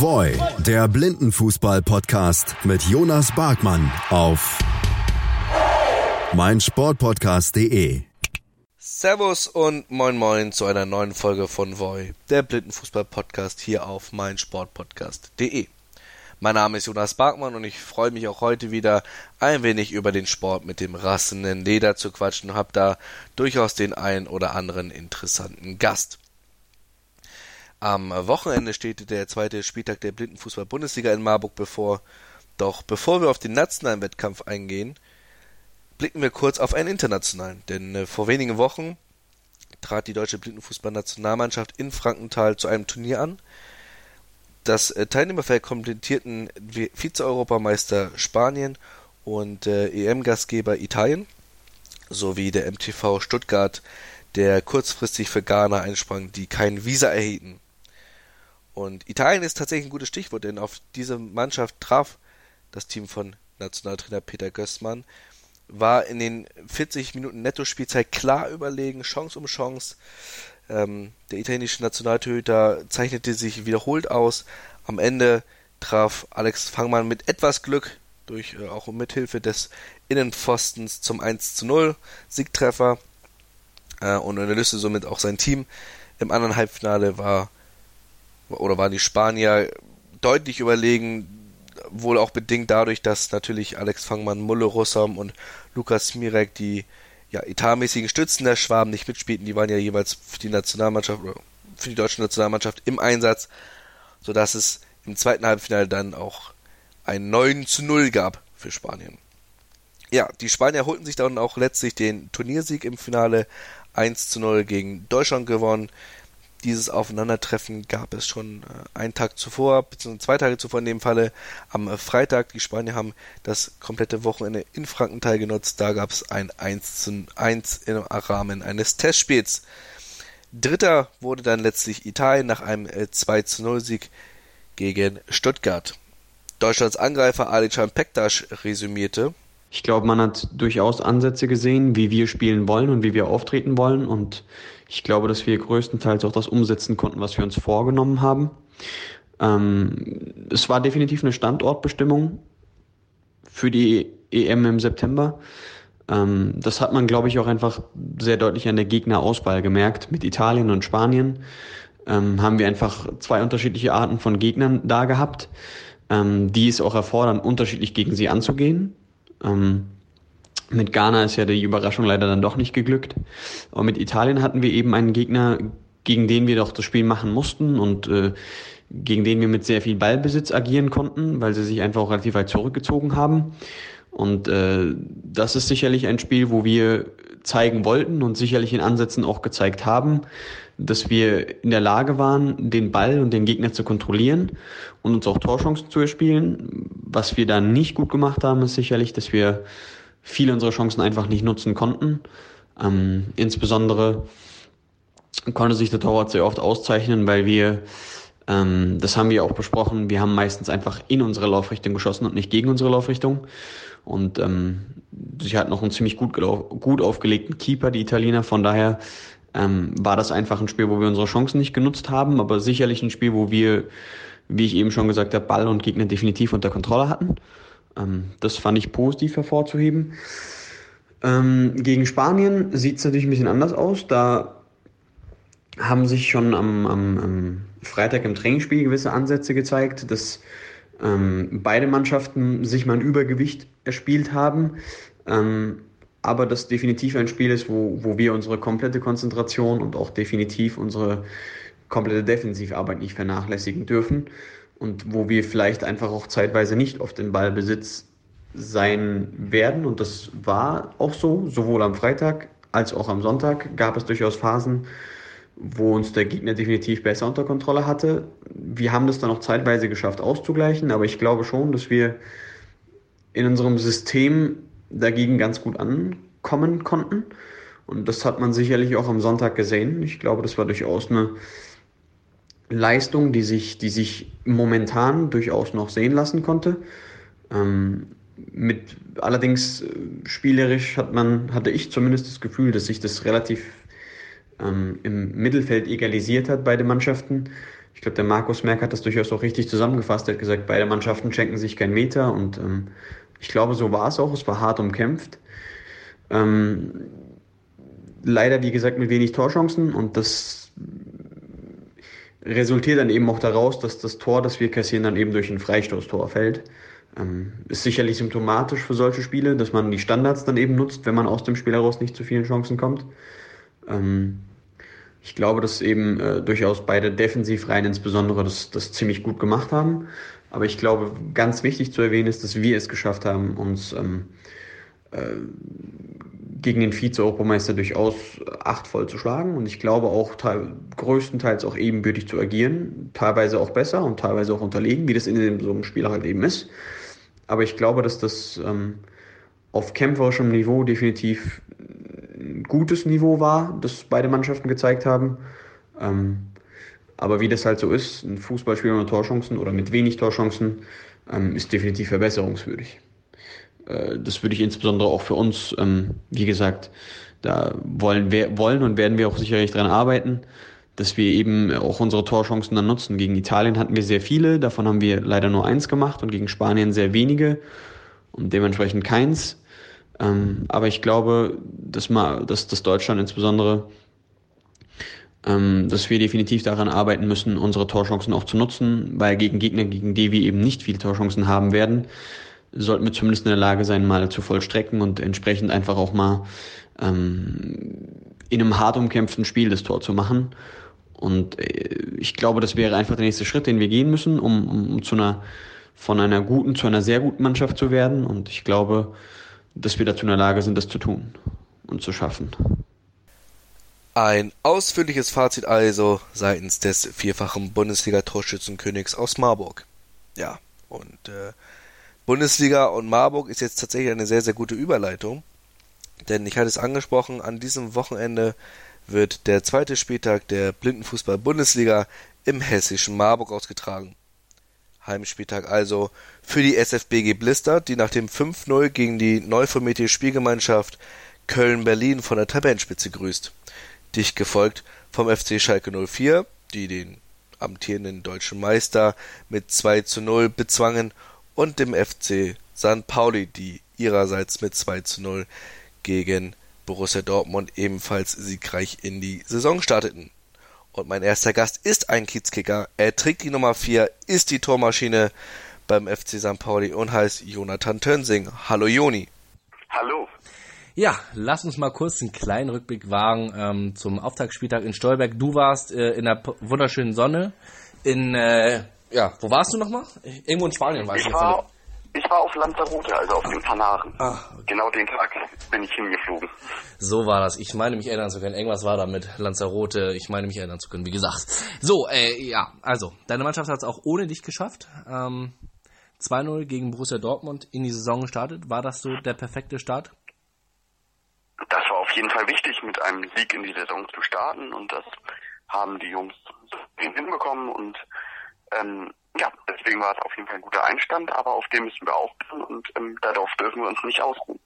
Voy, der Blindenfußball-Podcast mit Jonas Barkmann auf meinsportpodcast.de. Servus und moin moin zu einer neuen Folge von Voy, der Blindenfußball-Podcast hier auf meinsportpodcast.de. Mein Name ist Jonas Barkmann und ich freue mich auch heute wieder ein wenig über den Sport mit dem rassenden Leder zu quatschen und habe da durchaus den ein oder anderen interessanten Gast. Am Wochenende steht der zweite Spieltag der Blindenfußball-Bundesliga in Marburg bevor. Doch bevor wir auf den nationalen Wettkampf eingehen, blicken wir kurz auf einen internationalen. Denn äh, vor wenigen Wochen trat die deutsche Blindenfußballnationalmannschaft in Frankenthal zu einem Turnier an. Das äh, Teilnehmerfeld komplettierten Vize-Europameister Spanien und äh, EM-Gastgeber Italien sowie der MTV Stuttgart, der kurzfristig für Ghana einsprang, die kein Visa erhielten. Und Italien ist tatsächlich ein gutes Stichwort, denn auf diese Mannschaft traf das Team von Nationaltrainer Peter Gößmann, war in den 40 Minuten Netto-Spielzeit klar überlegen, Chance um Chance. Ähm, der italienische Nationaltorhüter zeichnete sich wiederholt aus. Am Ende traf Alex Fangmann mit etwas Glück, durch äh, auch mithilfe des Innenpfostens zum 1 zu 0 Siegtreffer äh, und unterstützte somit auch sein Team. Im anderen Halbfinale war oder waren die Spanier deutlich überlegen, wohl auch bedingt dadurch, dass natürlich Alex Fangmann, Mulle Russam und Lukas Mirek die ja, etatmäßigen Stützen der Schwaben nicht mitspielten. Die waren ja jeweils für die Nationalmannschaft oder für die deutsche Nationalmannschaft im Einsatz, sodass es im zweiten Halbfinale dann auch ein 9 zu 0 gab für Spanien. Ja, die Spanier holten sich dann auch letztlich den Turniersieg im Finale 1 zu 0 gegen Deutschland gewonnen. Dieses Aufeinandertreffen gab es schon äh, einen Tag zuvor, beziehungsweise zwei Tage zuvor in dem Falle am äh, Freitag. Die Spanier haben das komplette Wochenende in Frankenthal genutzt. Da gab es ein 1 zu 1 im Rahmen eines Testspiels. Dritter wurde dann letztlich Italien nach einem äh, 2 zu 0 Sieg gegen Stuttgart. Deutschlands Angreifer Alican Pektas resümierte. Ich glaube, man hat durchaus Ansätze gesehen, wie wir spielen wollen und wie wir auftreten wollen und ich glaube, dass wir größtenteils auch das umsetzen konnten, was wir uns vorgenommen haben. Ähm, es war definitiv eine Standortbestimmung für die EM im September. Ähm, das hat man, glaube ich, auch einfach sehr deutlich an der Gegnerauswahl gemerkt. Mit Italien und Spanien ähm, haben wir einfach zwei unterschiedliche Arten von Gegnern da gehabt, ähm, die es auch erfordern, unterschiedlich gegen sie anzugehen. Ähm, mit Ghana ist ja die Überraschung leider dann doch nicht geglückt. Aber mit Italien hatten wir eben einen Gegner, gegen den wir doch das Spiel machen mussten und äh, gegen den wir mit sehr viel Ballbesitz agieren konnten, weil sie sich einfach auch relativ weit zurückgezogen haben. Und äh, das ist sicherlich ein Spiel, wo wir zeigen wollten und sicherlich in Ansätzen auch gezeigt haben, dass wir in der Lage waren, den Ball und den Gegner zu kontrollieren und uns auch Torchancen zu erspielen. Was wir dann nicht gut gemacht haben, ist sicherlich, dass wir viele unserer Chancen einfach nicht nutzen konnten. Ähm, insbesondere konnte sich der Torwart sehr oft auszeichnen, weil wir, ähm, das haben wir auch besprochen, wir haben meistens einfach in unsere Laufrichtung geschossen und nicht gegen unsere Laufrichtung. Und ähm, sie hat noch einen ziemlich gut, gut aufgelegten Keeper, die Italiener. Von daher ähm, war das einfach ein Spiel, wo wir unsere Chancen nicht genutzt haben, aber sicherlich ein Spiel, wo wir, wie ich eben schon gesagt habe, Ball und Gegner definitiv unter Kontrolle hatten. Ähm, das fand ich positiv hervorzuheben. Ähm, gegen Spanien sieht es natürlich ein bisschen anders aus. Da haben sich schon am, am, am Freitag im Trainingsspiel gewisse Ansätze gezeigt, dass ähm, beide Mannschaften sich mal ein Übergewicht erspielt haben. Ähm, aber das definitiv ein Spiel ist, wo, wo wir unsere komplette Konzentration und auch definitiv unsere komplette Defensivarbeit nicht vernachlässigen dürfen und wo wir vielleicht einfach auch zeitweise nicht auf den Ballbesitz sein werden. Und das war auch so, sowohl am Freitag als auch am Sonntag gab es durchaus Phasen, wo uns der Gegner definitiv besser unter Kontrolle hatte. Wir haben das dann auch zeitweise geschafft auszugleichen, aber ich glaube schon, dass wir in unserem System dagegen ganz gut ankommen konnten. Und das hat man sicherlich auch am Sonntag gesehen. Ich glaube, das war durchaus eine Leistung, die sich, die sich momentan durchaus noch sehen lassen konnte. Ähm, mit allerdings äh, spielerisch hat man, hatte ich zumindest das Gefühl, dass sich das relativ ähm, im Mittelfeld egalisiert hat bei den Mannschaften. Ich glaube, der Markus Merck hat das durchaus auch richtig zusammengefasst. Er hat gesagt, beide Mannschaften schenken sich keinen Meter und ähm, ich glaube, so war es auch. Es war hart umkämpft. Ähm, leider, wie gesagt, mit wenig Torchancen und das resultiert dann eben auch daraus, dass das Tor, das wir kassieren, dann eben durch ein Freistoßtor fällt. Ähm, ist sicherlich symptomatisch für solche Spiele, dass man die Standards dann eben nutzt, wenn man aus dem Spiel heraus nicht zu vielen Chancen kommt. Ähm, ich glaube, dass eben äh, durchaus beide Defensivreihen insbesondere das, das ziemlich gut gemacht haben. Aber ich glaube, ganz wichtig zu erwähnen ist, dass wir es geschafft haben, uns ähm, äh, gegen den Vize-Europameister durchaus achtvoll zu schlagen. Und ich glaube auch größtenteils auch ebenbürtig zu agieren. Teilweise auch besser und teilweise auch unterlegen, wie das in so einem Spiel halt eben ist. Aber ich glaube, dass das ähm, auf kämpferischem Niveau definitiv ein gutes Niveau war, das beide Mannschaften gezeigt haben. Ähm, aber wie das halt so ist, ein Fußballspiel ohne Torchancen oder mit wenig Torchancen ähm, ist definitiv verbesserungswürdig. Äh, das würde ich insbesondere auch für uns, ähm, wie gesagt, da wollen wir wollen und werden wir auch sicherlich dran arbeiten, dass wir eben auch unsere Torchancen dann nutzen. Gegen Italien hatten wir sehr viele, davon haben wir leider nur eins gemacht und gegen Spanien sehr wenige und dementsprechend keins. Ähm, aber ich glaube, dass, mal, dass, dass Deutschland insbesondere ähm, dass wir definitiv daran arbeiten müssen, unsere Torchancen auch zu nutzen, weil gegen Gegner, gegen die wir eben nicht viele Torchancen haben werden, sollten wir zumindest in der Lage sein, mal zu vollstrecken und entsprechend einfach auch mal ähm, in einem hart umkämpften Spiel das Tor zu machen. Und äh, ich glaube, das wäre einfach der nächste Schritt, den wir gehen müssen, um, um, um zu einer von einer guten zu einer sehr guten Mannschaft zu werden. Und ich glaube, dass wir dazu in der Lage sind, das zu tun und zu schaffen. Ein ausführliches Fazit also seitens des vierfachen Bundesliga-Torschützenkönigs aus Marburg. Ja, und äh, Bundesliga und Marburg ist jetzt tatsächlich eine sehr, sehr gute Überleitung. Denn ich hatte es angesprochen, an diesem Wochenende wird der zweite Spieltag der Blindenfußball-Bundesliga im hessischen Marburg ausgetragen. Heimspieltag also für die SFBG Blister, die nach dem 5-0 gegen die neu formierte Spielgemeinschaft Köln-Berlin von der Tabellenspitze grüßt dicht gefolgt vom FC Schalke 04, die den amtierenden deutschen Meister mit 2 zu 0 bezwangen und dem FC St. Pauli, die ihrerseits mit 2 zu 0 gegen Borussia Dortmund ebenfalls siegreich in die Saison starteten. Und mein erster Gast ist ein Kiezkicker. Er trägt die Nummer 4, ist die Tormaschine beim FC St. Pauli und heißt Jonathan Tönsing. Hallo Joni. Hallo. Ja, lass uns mal kurz einen kleinen Rückblick wagen ähm, zum Auftaktspieltag in Stolberg. Du warst äh, in der wunderschönen Sonne. In, äh, ja, wo warst du nochmal? Irgendwo in Spanien, weißt ich du? War, ich war auf Lanzarote, also auf den Kanaren. Ah, okay. Genau den Tag bin ich hingeflogen. So war das. Ich meine mich erinnern zu können. Irgendwas war da mit Lanzarote. Ich meine mich erinnern zu können, wie gesagt. So, äh, ja, also, deine Mannschaft hat es auch ohne dich geschafft. Ähm, 2-0 gegen Borussia Dortmund in die Saison gestartet. War das so der perfekte Start? das war auf jeden Fall wichtig, mit einem Sieg in die Saison zu starten und das haben die Jungs hinbekommen und ähm, ja, deswegen war es auf jeden Fall ein guter Einstand, aber auf dem müssen wir aufpassen und ähm, darauf dürfen wir uns nicht ausruhen.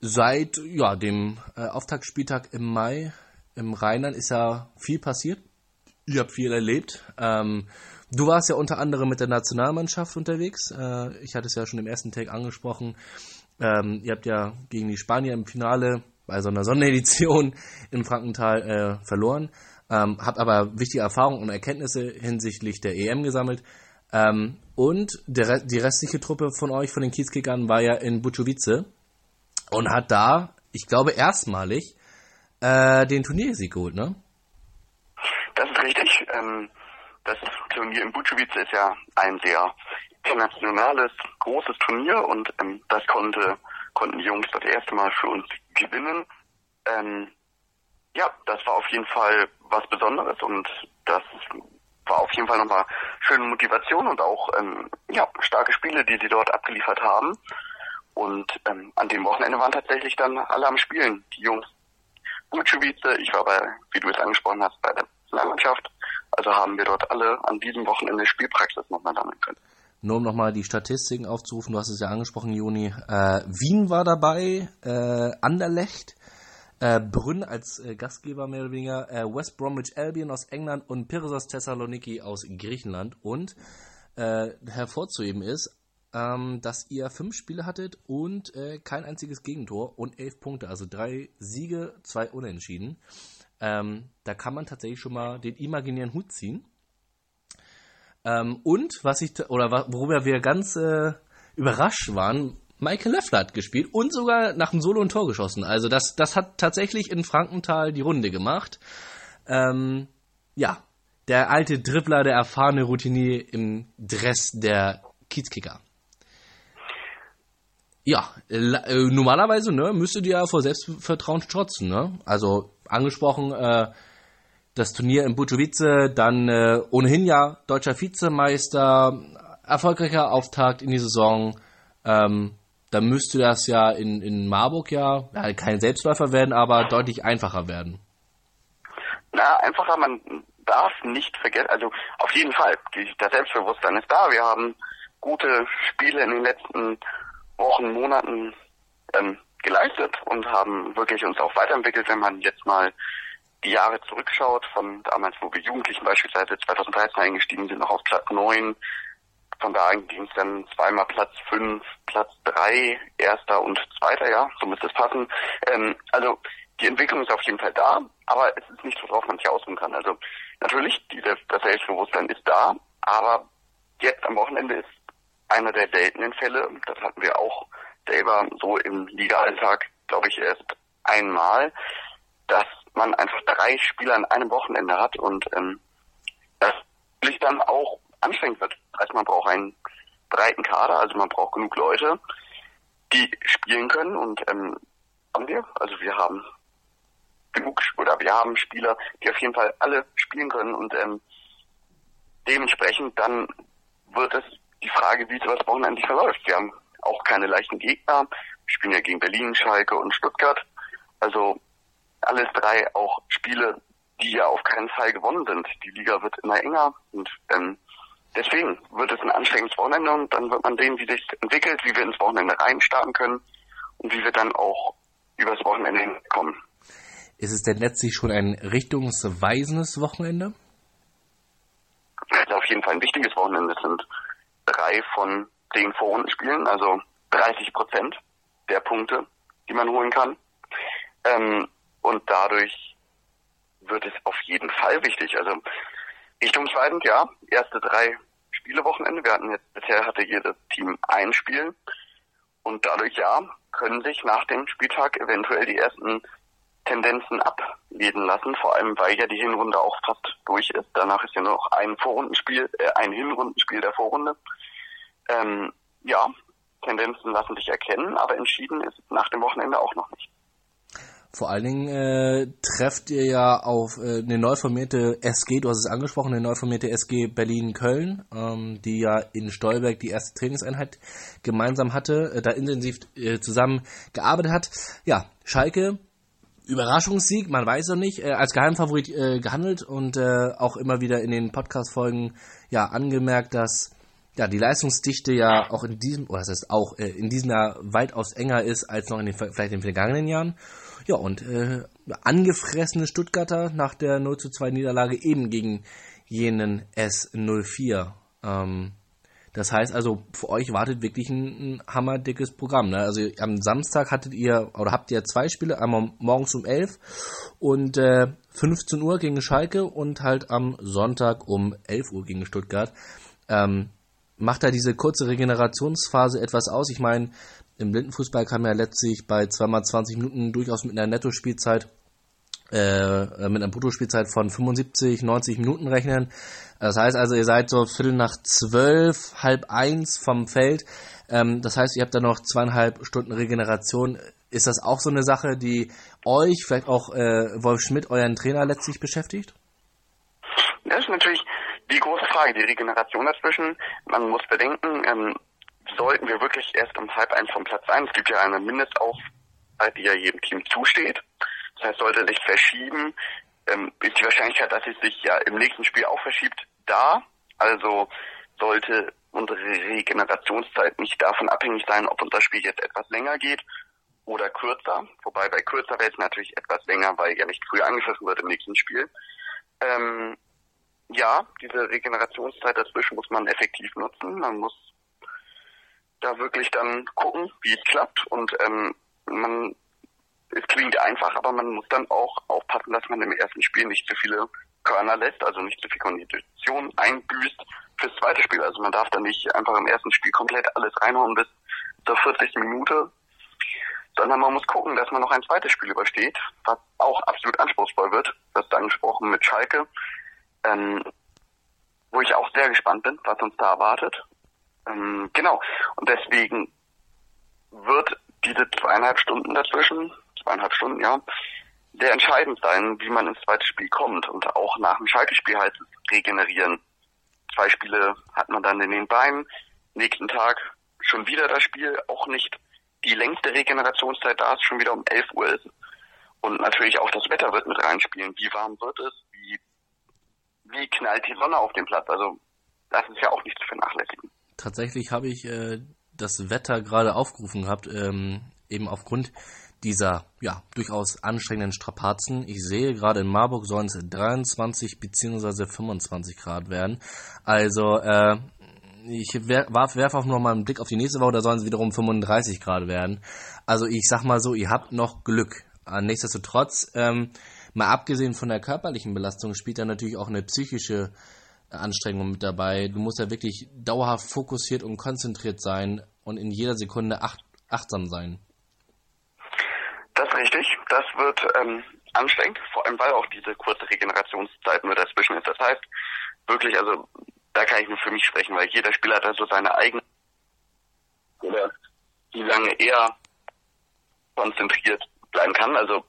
Seit ja, dem äh, Auftaktspieltag im Mai im Rheinland ist ja viel passiert. Ihr habt viel erlebt. Ähm, du warst ja unter anderem mit der Nationalmannschaft unterwegs. Äh, ich hatte es ja schon im ersten Tag angesprochen. Ähm, ihr habt ja gegen die Spanier im Finale bei so einer Sonderedition in Frankenthal äh, verloren, ähm, habt aber wichtige Erfahrungen und Erkenntnisse hinsichtlich der EM gesammelt. Ähm, und der, die restliche Truppe von euch, von den Kiezkickern, war ja in Buczowice und hat da, ich glaube, erstmalig äh, den Turniersieg geholt, ne? Das ist richtig. Ähm, das Turnier in Buczowice ist ja ein sehr internationales, großes Turnier und ähm, das konnte, konnten die Jungs das erste Mal für uns gewinnen. Ähm, ja, das war auf jeden Fall was Besonderes und das war auf jeden Fall nochmal schöne Motivation und auch ähm, ja, starke Spiele, die sie dort abgeliefert haben. Und ähm, an dem Wochenende waren tatsächlich dann alle am Spielen. Die Jungs Gutschewice, ich war bei, wie du es angesprochen hast, bei der Nationalmannschaft. Also haben wir dort alle an diesem Wochenende Spielpraxis nochmal sammeln können. Nur um nochmal die Statistiken aufzurufen, du hast es ja angesprochen, Juni. Äh, Wien war dabei, äh, Anderlecht, Äh, Brünn als äh, Gastgeber mehr oder weniger, äh, West Bromwich Albion aus England und Pyrrhos Thessaloniki aus Griechenland. Und äh, hervorzuheben ist, ähm, dass ihr fünf Spiele hattet und äh, kein einziges Gegentor und elf Punkte, also drei Siege, zwei Unentschieden. Ähm, da kann man tatsächlich schon mal den imaginären Hut ziehen. Ähm, und was ich, oder worüber wir ganz äh, überrascht waren, Michael Leffler hat gespielt und sogar nach dem Solo ein Tor geschossen. Also das, das hat tatsächlich in Frankenthal die Runde gemacht. Ähm, ja, der alte Dribbler, der erfahrene Routinier im Dress der Kiezkicker. Ja, äh, normalerweise ne, müsstet ihr ja vor Selbstvertrauen strotzen. Ne? Also angesprochen, äh, das Turnier in Butowice, dann äh, ohnehin ja deutscher Vizemeister, erfolgreicher Auftakt in die Saison. Ähm, dann müsste das ja in, in Marburg ja, ja kein Selbstläufer werden, aber deutlich einfacher werden. Na, einfacher, man darf nicht vergessen, also auf jeden Fall, das Selbstbewusstsein ist da. Wir haben gute Spiele in den letzten Wochen, Monaten ähm, geleistet und haben wirklich uns auch weiterentwickelt, wenn man jetzt mal die Jahre zurückschaut, von damals, wo wir Jugendlichen beispielsweise 2013 eingestiegen sind, noch auf Platz 9. Von da ging es dann zweimal Platz 5, Platz 3, erster und zweiter, ja, so müsste es passen. Ähm, also die Entwicklung ist auf jeden Fall da, aber es ist nicht, worauf man sich ausruhen kann. Also natürlich, diese, das Selbstbewusstsein ist da, aber jetzt am Wochenende ist einer der seltenen Fälle, das hatten wir auch selber so im Liga-Alltag, glaube ich, erst einmal, dass man einfach drei Spieler an einem Wochenende hat und ähm, das sich dann auch anstrengend wird. Also man braucht einen breiten Kader, also man braucht genug Leute, die spielen können und ähm, haben wir. Also wir haben genug oder wir haben Spieler, die auf jeden Fall alle spielen können und ähm, dementsprechend dann wird es die Frage, wie sowas Wochenende verläuft. Wir haben auch keine leichten Gegner. Wir spielen ja gegen Berlin, Schalke und Stuttgart. Also alles drei auch Spiele, die ja auf keinen Fall gewonnen sind. Die Liga wird immer enger und ähm, deswegen wird es ein anstrengendes Wochenende und dann wird man sehen, wie sich entwickelt, wie wir ins Wochenende reinstarten können und wie wir dann auch übers Wochenende hinkommen. Ist es denn letztlich schon ein richtungsweisendes Wochenende? Es ist auf jeden Fall ein wichtiges Wochenende. Es sind drei von zehn Vorrundenspielen, also 30 Prozent der Punkte, die man holen kann. Ähm, und dadurch wird es auf jeden Fall wichtig. Also richtungsweisend, ja, erste drei Spielewochenende. Wir hatten jetzt, bisher hatte jedes Team ein Spiel. Und dadurch, ja, können sich nach dem Spieltag eventuell die ersten Tendenzen ablesen lassen, vor allem weil ja die Hinrunde auch fast durch ist. Danach ist ja noch ein Vorrundenspiel, äh, ein Hinrundenspiel der Vorrunde. Ähm, ja, Tendenzen lassen sich erkennen, aber entschieden ist nach dem Wochenende auch noch nicht. Vor allen Dingen äh, trefft ihr ja auf äh, eine neu formierte SG, du hast es angesprochen, eine neu formierte SG Berlin-Köln, ähm, die ja in Stolberg die erste Trainingseinheit gemeinsam hatte, äh, da intensiv äh, zusammen gearbeitet hat. Ja, Schalke, Überraschungssieg, man weiß noch nicht, äh, als Geheimfavorit äh, gehandelt und äh, auch immer wieder in den Podcast-Folgen ja angemerkt, dass ja, die Leistungsdichte ja auch in diesem, oder das heißt auch äh, in diesem Jahr weitaus enger ist als noch in den vielleicht in den vergangenen Jahren. Ja, und äh, angefressene Stuttgarter nach der 0 zu 2 Niederlage eben gegen jenen S04. Ähm, das heißt also, für euch wartet wirklich ein, ein hammerdickes Programm. Ne? Also am Samstag hattet ihr, oder habt ihr zwei Spiele, einmal morgens um 11 und äh, 15 Uhr gegen Schalke und halt am Sonntag um 11 Uhr gegen Stuttgart. Ähm, macht da diese kurze Regenerationsphase etwas aus? Ich meine, im Blindenfußball kann man ja letztlich bei zweimal 20 Minuten durchaus mit einer Nettospielzeit, äh, mit einer Bruttospielzeit von 75, 90 Minuten rechnen. Das heißt also, ihr seid so Viertel nach zwölf, halb eins vom Feld. Ähm, das heißt, ihr habt da noch zweieinhalb Stunden Regeneration. Ist das auch so eine Sache, die euch, vielleicht auch äh, Wolf Schmidt, euren Trainer letztlich beschäftigt? Das ist natürlich die große Frage, die Regeneration dazwischen. Man muss bedenken, ähm, sollten wir wirklich erst um halb eins vom Platz sein. Es gibt ja eine Mindestaufzeit, die ja jedem Team zusteht. Das heißt, sollte sich verschieben, ähm, ist die Wahrscheinlichkeit, dass es sich ja im nächsten Spiel auch verschiebt, da. Also sollte unsere Regenerationszeit nicht davon abhängig sein, ob unser Spiel jetzt etwas länger geht oder kürzer. Wobei bei kürzer wäre es natürlich etwas länger, weil ja nicht früher angepfiffen wird im nächsten Spiel. Ähm, ja, diese Regenerationszeit dazwischen muss man effektiv nutzen. Man muss da wirklich dann gucken, wie es klappt und ähm, man es klingt einfach, aber man muss dann auch aufpassen, dass man im ersten Spiel nicht zu viele Körner lässt, also nicht zu viel Kondition einbüßt fürs zweite Spiel. Also man darf dann nicht einfach im ersten Spiel komplett alles reinhauen bis zur 40. Minute, sondern man muss gucken, dass man noch ein zweites Spiel übersteht, was auch absolut anspruchsvoll wird. Das ist angesprochen mit Schalke, ähm, wo ich auch sehr gespannt bin, was uns da erwartet. Ähm, genau. Und deswegen wird diese zweieinhalb Stunden dazwischen, zweieinhalb Stunden, ja, sehr entscheidend sein, wie man ins zweite Spiel kommt. Und auch nach dem Schalke-Spiel es regenerieren. Zwei Spiele hat man dann in den Beinen. Nächsten Tag schon wieder das Spiel, auch nicht die längste Regenerationszeit da ist, schon wieder um 11 Uhr ist. Und natürlich auch das Wetter wird mit reinspielen. Wie warm wird es? Wie, wie knallt die Sonne auf dem Platz? Also das ist ja auch nicht zu vernachlässigen. Tatsächlich habe ich äh, das Wetter gerade aufgerufen gehabt, ähm, eben aufgrund dieser ja durchaus anstrengenden Strapazen. Ich sehe gerade in Marburg sollen es 23 bzw. 25 Grad werden. Also äh, ich werfe auch noch mal einen Blick auf die nächste Woche, da sollen es wiederum 35 Grad werden. Also ich sag mal so, ihr habt noch Glück. Äh, nichtsdestotrotz, ähm, mal abgesehen von der körperlichen Belastung, spielt da natürlich auch eine psychische Anstrengung mit dabei. Du musst ja wirklich dauerhaft fokussiert und konzentriert sein und in jeder Sekunde acht, achtsam sein. Das ist richtig. Das wird ähm, anstrengend, vor allem weil auch diese kurze Regenerationszeit nur dazwischen ist. Das heißt, wirklich, also da kann ich nur für mich sprechen, weil jeder Spieler hat also seine eigene oder wie lange er konzentriert bleiben kann. Also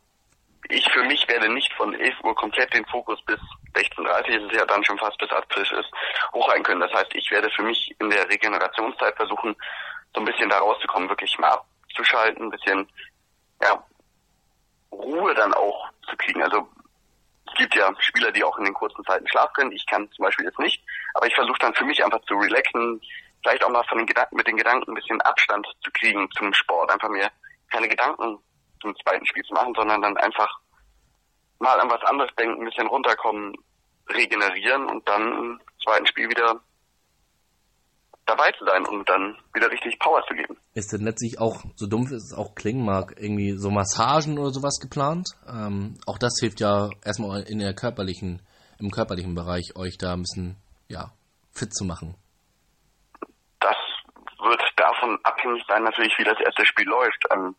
ich für mich werde nicht von 11 Uhr komplett den Fokus bis 16.30 ist es ja dann schon fast bis Abpfiff ist, hochhalten können. Das heißt, ich werde für mich in der Regenerationszeit versuchen, so ein bisschen da rauszukommen, wirklich mal abzuschalten, ein bisschen ja, Ruhe dann auch zu kriegen. Also es gibt ja Spieler, die auch in den kurzen Zeiten schlafen können. Ich kann zum Beispiel jetzt nicht, aber ich versuche dann für mich einfach zu relaxen, vielleicht auch mal von den Gedanken, mit den Gedanken ein bisschen Abstand zu kriegen zum Sport, einfach mir keine Gedanken zum zweiten Spiel zu machen, sondern dann einfach mal an was anderes denken, ein bisschen runterkommen, regenerieren und dann im zweiten Spiel wieder dabei zu sein und dann wieder richtig Power zu geben. Ist denn letztlich auch, so dumpf es auch klingen mag, irgendwie so Massagen oder sowas geplant? Ähm, auch das hilft ja erstmal in der körperlichen, im körperlichen Bereich euch da ein bisschen, ja, fit zu machen. Das wird davon abhängig sein, natürlich, wie das erste Spiel läuft ähm,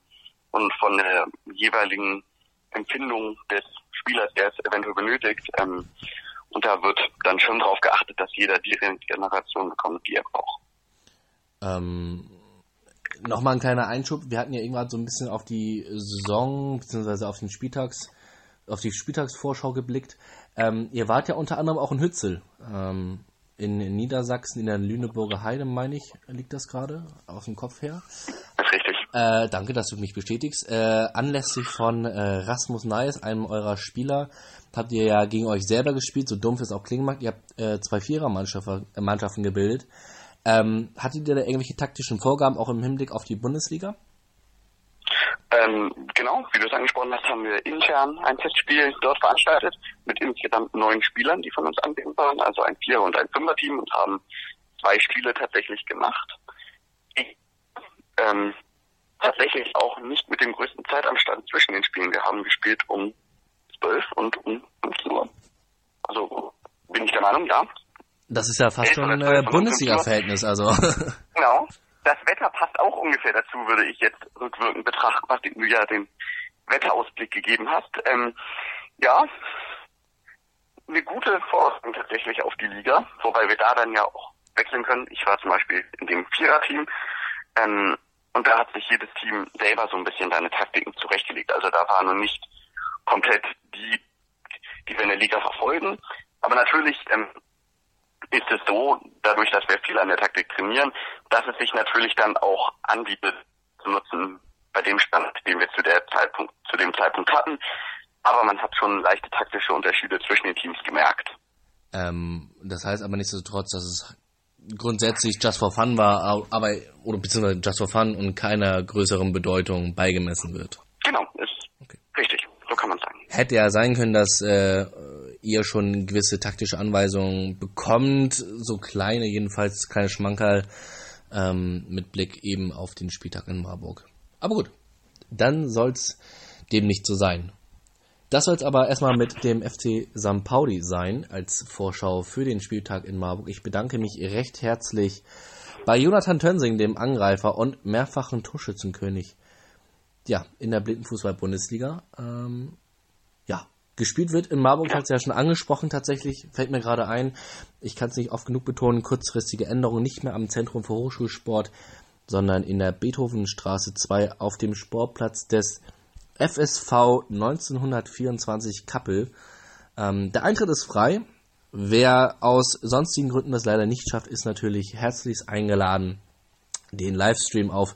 und von der jeweiligen Empfindung des Spielers, der es eventuell benötigt. Ähm, und da wird dann schon darauf geachtet, dass jeder die Regeneration bekommt, die er braucht. Ähm, Nochmal ein kleiner Einschub. Wir hatten ja irgendwann so ein bisschen auf die Saison bzw. auf den Spieltags, auf die Spieltagsvorschau geblickt. Ähm, ihr wart ja unter anderem auch in Hützel. Ähm, in, in, Niedersachsen, in der Lüneburger Heide, meine ich, liegt das gerade aus dem Kopf her. Richtig. Äh, danke, dass du mich bestätigst. Äh, anlässlich von äh, Rasmus Neis, einem eurer Spieler, habt ihr ja gegen euch selber gespielt, so dumpf es auch klingen mag. Ihr habt äh, zwei Vierer-Mannschaften äh, gebildet. Ähm, hattet ihr da irgendwelche taktischen Vorgaben auch im Hinblick auf die Bundesliga? Ähm, genau, wie du es angesprochen hast, haben wir intern ein Testspiel dort veranstaltet mit insgesamt neun Spielern, die von uns anwesend waren, also ein Vierer- und ein Fünfer-Team und haben zwei Spiele tatsächlich gemacht. Ich, ähm, tatsächlich auch nicht mit dem größten Zeitanstand zwischen den Spielen. Wir haben gespielt um 12 und um 15 Uhr. Also bin ich der Meinung, ja, das ist ja fast schon ein äh, Bundesliga-Verhältnis, also. Genau. Das Wetter passt auch ungefähr dazu, würde ich jetzt rückwirkend betrachten, was du ja den Wetterausblick gegeben hast. Ähm, ja, eine gute Voraussetzung tatsächlich auf die Liga, wobei wir da dann ja auch wechseln können. Ich war zum Beispiel in dem Vierer-Team ähm, und da hat sich jedes Team selber so ein bisschen seine Taktiken zurechtgelegt. Also da waren nur nicht komplett die, die wir in der Liga verfolgen. Aber natürlich ähm, ist es so, dadurch, dass wir viel an der Taktik trainieren, dass es sich natürlich dann auch anbietet zu nutzen bei dem Stand, den wir zu der Zeitpunkt, zu dem Zeitpunkt hatten. Aber man hat schon leichte taktische Unterschiede zwischen den Teams gemerkt. Ähm, das heißt aber nichtsdestotrotz, dass es grundsätzlich Just for Fun war, aber oder beziehungsweise Just for Fun und keiner größeren Bedeutung beigemessen wird. Genau, ist okay. richtig, so kann man sagen. Hätte ja sein können, dass äh, ihr schon gewisse taktische Anweisungen bekommt, so kleine, jedenfalls kleine Schmankerl, ähm, mit Blick eben auf den Spieltag in Marburg. Aber gut, dann soll's dem nicht so sein. Das soll es aber erstmal mit dem FC St. Pauli sein, als Vorschau für den Spieltag in Marburg. Ich bedanke mich recht herzlich bei Jonathan Tönsing, dem Angreifer und mehrfachen Torschützenkönig. Ja, in der Blindenfußball-Bundesliga. Ähm, ja, gespielt wird in Marburg, ja. hat es ja schon angesprochen tatsächlich, fällt mir gerade ein. Ich kann es nicht oft genug betonen, kurzfristige Änderungen nicht mehr am Zentrum für Hochschulsport, sondern in der Beethovenstraße 2 auf dem Sportplatz des FSV 1924 Kappel. Ähm, der Eintritt ist frei. Wer aus sonstigen Gründen das leider nicht schafft, ist natürlich herzlichst eingeladen, den Livestream auf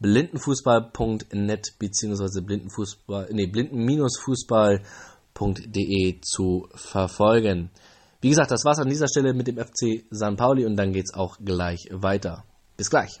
blindenfußball.net bzw. blindenfußball, nee, blinden-fußball.de zu verfolgen. Wie gesagt, das war's an dieser Stelle mit dem FC St. Pauli und dann geht's auch gleich weiter. Bis gleich.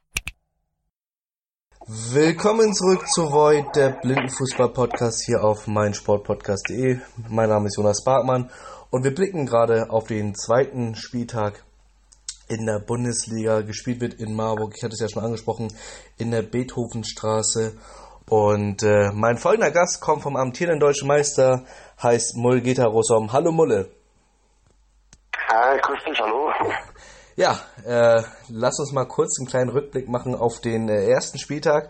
Willkommen zurück zu Void, der Blindenfußball-Podcast hier auf meinsportpodcast.de. Mein Name ist Jonas Barkmann und wir blicken gerade auf den zweiten Spieltag in der Bundesliga. Gespielt wird in Marburg, ich hatte es ja schon angesprochen, in der Beethovenstraße. Und äh, mein folgender Gast kommt vom amtierenden deutschen Meister, heißt Mulgeta Rosom. Hallo Mulle. Hi, grüß dich, hallo. Ja, äh, lass uns mal kurz einen kleinen Rückblick machen auf den äh, ersten Spieltag,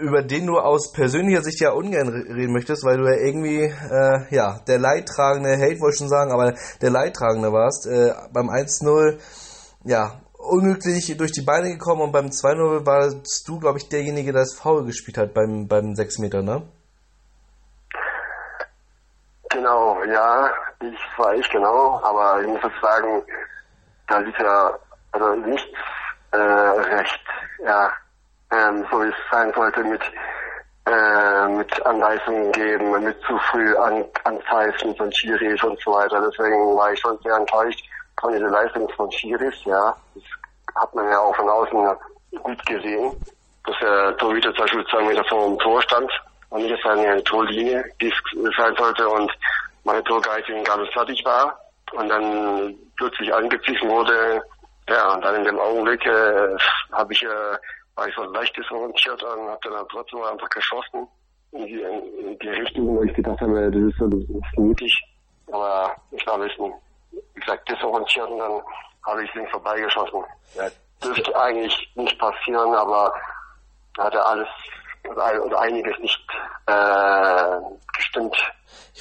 über den du aus persönlicher Sicht ja ungern reden möchtest, weil du ja irgendwie, äh, ja, der Leidtragende, Hate wollte ich schon sagen, aber der Leidtragende warst. Äh, beim 1-0, ja, unglücklich durch die Beine gekommen und beim 2-0 warst du, glaube ich, derjenige, der das Foul gespielt hat beim, beim 6 Meter, ne? Genau, ja, ich war ich genau, aber ich muss jetzt sagen, da ist ja also nichts äh, recht, ja, ähm, so wie es sein sollte mit äh, mit Anweisungen geben, mit zu früh an, Anzeichen von Schiris und so weiter. Deswegen war ich schon sehr enttäuscht von dieser Leistung von Schiris, ja. Das hat man ja auch von außen gut gesehen, dass der Torhüter zum Beispiel zwei Meter vor dem Tor stand und nicht eine Torlinie, die es sein sollte und meine Torgeitin gar nicht fertig war und dann plötzlich angepfiffen wurde. Ja, und dann in dem Augenblick äh, habe ich, äh, war ich so leicht disorientiert und habe dann trotzdem einfach geschossen in die, in, die Richtung, wo ich gedacht habe, das ist so das ist mutig. Aber ich war ein bisschen, wie gesagt, disorientiert und dann habe ich links vorbeigeschossen. Ja, dürfte eigentlich nicht passieren, aber hatte alles oder einiges nicht äh, gestimmt.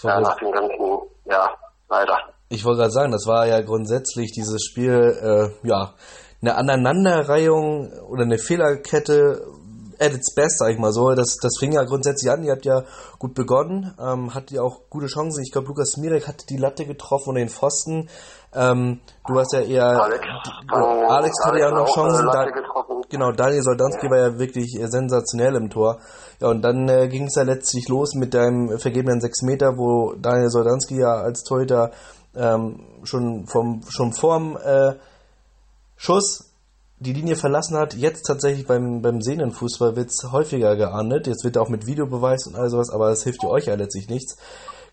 ja, nach dem ganzen, ja, leider. Ich wollte gerade sagen, das war ja grundsätzlich dieses Spiel, äh, ja, eine Aneinanderreihung oder eine Fehlerkette at its best, sag ich mal so. Das, das fing ja grundsätzlich an. Ihr habt ja gut begonnen, ähm, hattet ja auch gute Chancen. Ich glaube, Lukas Mirek hatte die Latte getroffen und den Pfosten. Ähm, du hast ja eher. Alex, genau, Alex hatte ja noch Chancen. Da, genau, Daniel Soldanski ja. war ja wirklich sensationell im Tor. Ja, und dann äh, ging es ja letztlich los mit deinem vergebenen 6 Meter, wo Daniel Soldanski ja als Torhüter ähm, schon vom schon vorm äh, Schuss die Linie verlassen hat, jetzt tatsächlich beim, beim Sehnenfußball wird es häufiger geahndet. Jetzt wird auch mit Videobeweis und all sowas, aber das hilft euch ja letztlich nichts.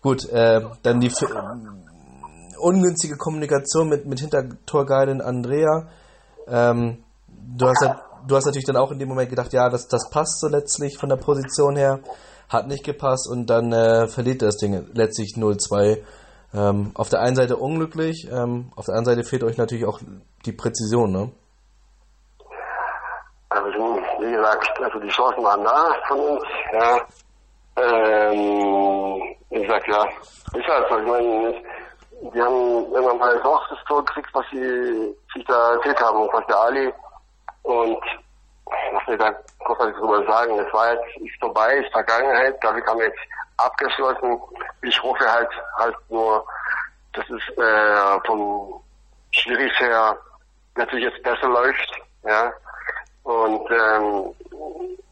Gut, äh, dann die äh, ungünstige Kommunikation mit, mit Hintertorgeilin Andrea. Ähm, du, hast, du hast natürlich dann auch in dem Moment gedacht, ja, das, das passt so letztlich von der Position her. Hat nicht gepasst und dann äh, verliert das Ding letztlich 0-2. Ähm, auf der einen Seite unglücklich, ähm, auf der anderen Seite fehlt euch natürlich auch die Präzision, ne? Also wie gesagt, also die Chancen waren da von uns, ja. Ähm, wie gesagt, ja, ist halt so. Ich meine, die haben immer mal doch das Tor gekriegt, was sie sich da erzählt haben, was der Ali. Und was wir da großartig drüber sagen, das war jetzt ist vorbei, ist Vergangenheit, damit haben wir jetzt abgeschlossen. Ich hoffe halt halt nur, dass es äh, vom Schwierig her natürlich jetzt besser läuft, ja. Und ähm,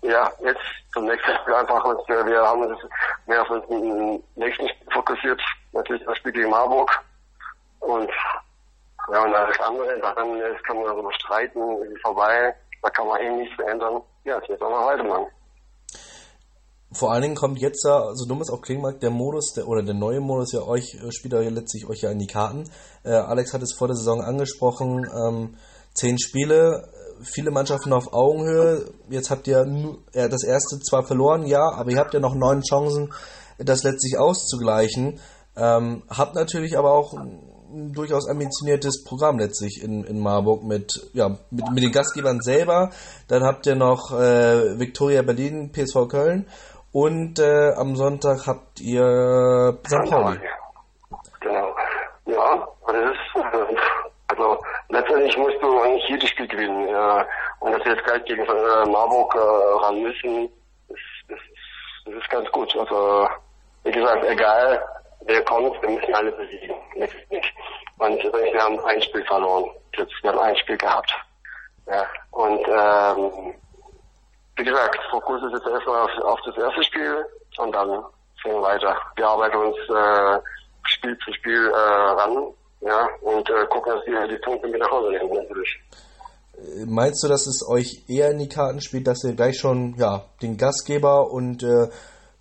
ja, jetzt zum nächsten Spiel einfach wir haben uns mehr auf den nächsten fokussiert, natürlich das Spiel gegen Marburg. Und ja, und alles andere, daran kann man darüber streiten, ist vorbei, da kann man eh nichts verändern. Ja, jetzt mal weitermachen. Vor allen Dingen kommt jetzt so dumm es auch klingen mag, der Modus, der, oder der neue Modus ja euch, äh, spielt ja letztlich euch ja in die Karten. Äh, Alex hat es vor der Saison angesprochen, ähm, zehn Spiele, viele Mannschaften auf Augenhöhe. Jetzt habt ihr nur, ja, das erste zwar verloren, ja, aber ihr habt ja noch neun Chancen, das letztlich auszugleichen. Ähm, habt natürlich aber auch ein durchaus ambitioniertes Programm letztlich in, in Marburg mit, ja, mit, mit den Gastgebern selber. Dann habt ihr noch äh, Victoria Berlin, PSV Köln und äh, am Sonntag habt ihr St. Pauli. Genau. Ja, das ist, äh, also letztendlich musst du eigentlich jedes Spiel gewinnen. Ja. Und dass wir jetzt gleich gegen äh, Marburg äh, ran müssen, das, das, das ist ganz gut. Also wie gesagt, egal wer kommt, wir müssen alle besiegen. Und wir haben ein Spiel verloren. Jetzt, wir haben ein Spiel gehabt. Ja. Und ähm, wie gesagt, Fokus ist jetzt erstmal auf, auf das erste Spiel und dann sehen wir weiter. Wir arbeiten uns äh, Spiel zu Spiel äh, ran ja, und äh, gucken, dass wir die Punkte mit nach Hause nehmen, natürlich. Meinst du, dass es euch eher in die Karten spielt, dass ihr gleich schon ja, den Gastgeber und äh,